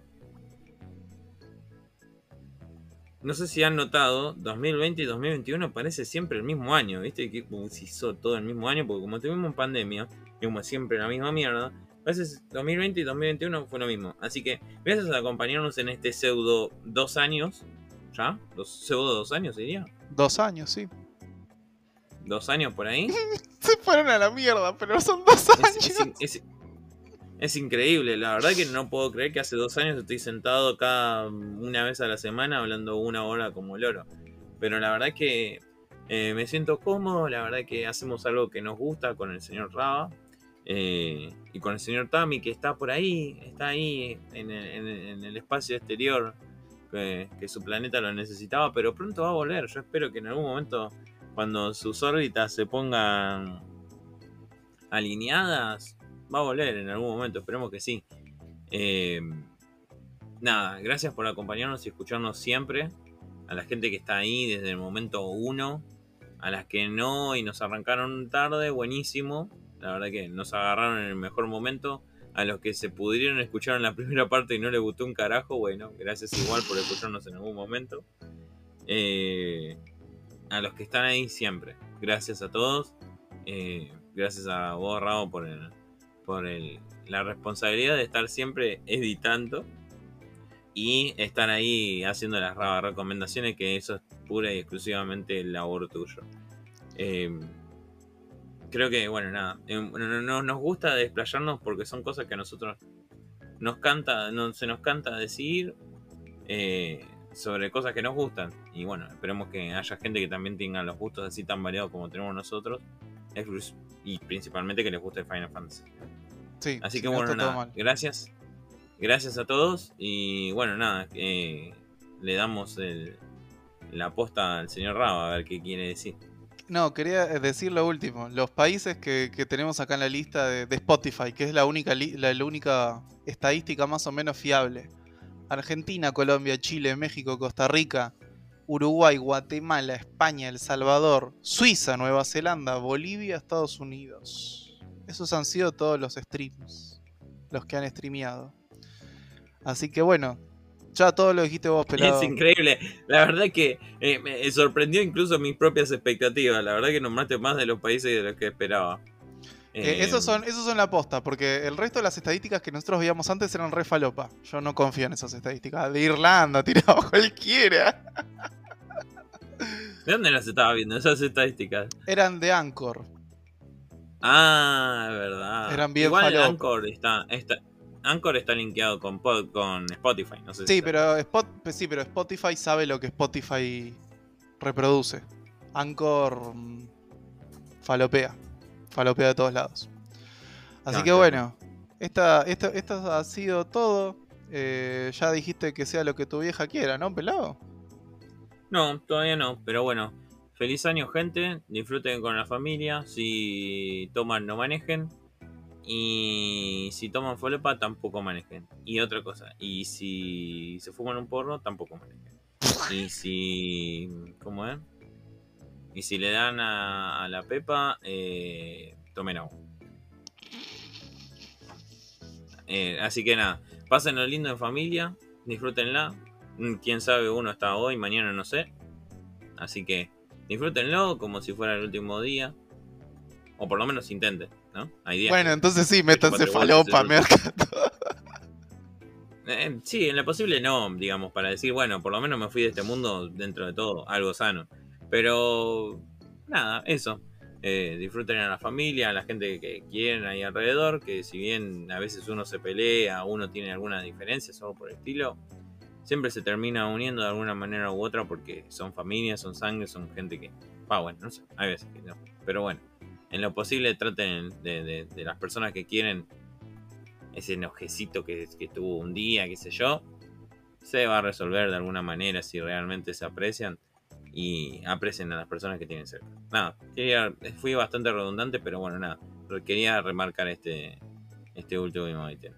no sé si han notado, 2020 y 2021 parece siempre el mismo año, ¿viste? Que como se hizo todo el mismo año, porque como tuvimos pandemia, y como siempre la misma mierda, a veces 2020 y 2021 fue lo mismo. Así que gracias por acompañarnos en este pseudo dos años, ¿ya? Dos, pseudo dos años diría. Dos años, sí. Dos años por ahí. Se fueron a la mierda, pero son dos años. es- Es increíble, la verdad que no puedo creer que hace dos años estoy sentado cada una vez a la semana hablando una hora como loro. Pero la verdad que eh, me siento cómodo, la verdad que hacemos algo que nos gusta con el señor Raba eh, y con el señor Tami que está por ahí, está ahí en el, espacio exterior que, su planeta lo necesitaba, pero pronto va a volver. Yo espero que en algún momento, cuando sus órbitas se pongan alineadas, va a volver en algún momento, esperemos que sí. Eh, nada, gracias por acompañarnos y escucharnos siempre. A la gente que está ahí desde el momento uno a las que no y nos arrancaron tarde, buenísimo. La verdad que nos agarraron en el mejor momento. A los que se pudieron escuchar en la primera parte y no les gustó un carajo, bueno, gracias igual por escucharnos en algún momento. Eh, a los que están ahí siempre, gracias a todos. Eh, gracias a vos, Rabo, por, por la responsabilidad de estar siempre editando y estar ahí haciendo las recomendaciones, que eso es pura y exclusivamente labor tuyo. Eh, creo que, bueno, nada, eh, no, nos gusta desplayarnos porque son cosas que a nosotros nos canta, no, se nos canta decir eh, sobre cosas que nos gustan. Y bueno, esperemos que haya gente que también tenga los gustos así tan variados como tenemos nosotros. Y principalmente que les guste Final Fantasy. Sí, así que bueno, nada, gracias. Gracias a todos. Y bueno, nada, le damos el, la aposta al señor Raba a ver qué quiere decir. No, quería decir lo último. Los países que, tenemos acá en la lista de, Spotify, que es la única, la, única estadística más o menos fiable. Argentina, Colombia, Chile, México, Costa Rica, Uruguay, Guatemala, España, El Salvador, Suiza, Nueva Zelanda, Bolivia, Estados Unidos. Esos han sido todos los streams, los que han streameado. Así que bueno, ya todo lo dijiste vos, pelado. Es increíble. La verdad que eh, me sorprendió incluso mis propias expectativas. La verdad que nombraste más de los países de los que esperaba. Eh, esos, eh, son, esos son la posta, porque el resto de las estadísticas que nosotros veíamos antes eran re falopa. Yo no confío en esas estadísticas. De Irlanda, tirado cualquiera. ¿De dónde las estaba viendo esas estadísticas? Eran de Anchor. Ah, verdad. Eran bien Igual Anchor está, está, Anchor está linkeado con, con Spotify, no sé sí, pero pues sí, pero Spotify sabe lo que Spotify reproduce. Anchor mm, falopea. Falopea de todos lados. Así que bueno, esta, esto ha sido todo. Eh, ya dijiste que sea lo que tu vieja quiera, ¿no, pelado? No, todavía no, pero bueno. Feliz año, gente. Disfruten con la familia. Si toman, no manejen. Y si toman falopa, tampoco manejen. Y otra cosa, y si se fuman un porro, tampoco manejen. Y si. ¿Cómo es? Y si le dan a, la pepa, eh, tomen agua. Eh, así que nada, lo lindo en familia, disfrútenla. Mm, Quién sabe, uno está hoy, mañana no sé. Así que disfrútenlo como si fuera el último día. O por lo menos intenten. Bueno, entonces sí, métanse falopa, mercado. Eh, sí, en lo posible no, digamos, para decir, bueno, por lo menos me fui de este mundo dentro de todo, algo sano. Pero, nada, eso. Eh, disfruten a la familia, a la gente que quieren ahí alrededor, que si bien a veces uno se pelea, uno tiene algunas diferencias o por el estilo, siempre se termina uniendo de alguna manera u otra porque son familias, son sangre, son gente que... Ah, bueno, no sé, hay veces que no. Pero bueno, en lo posible traten de, las personas que quieren ese enojecito que, tuvo un día, qué sé yo, se va a resolver de alguna manera si realmente se aprecian y aprecien a las personas que tienen cerca. Nada, fui bastante redundante, pero bueno, nada, quería remarcar este, este último ítem.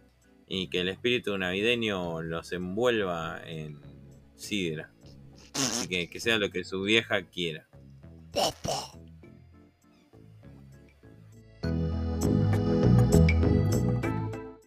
Y que el espíritu navideño los envuelva en sidra. Así que que sea lo que su vieja quiera.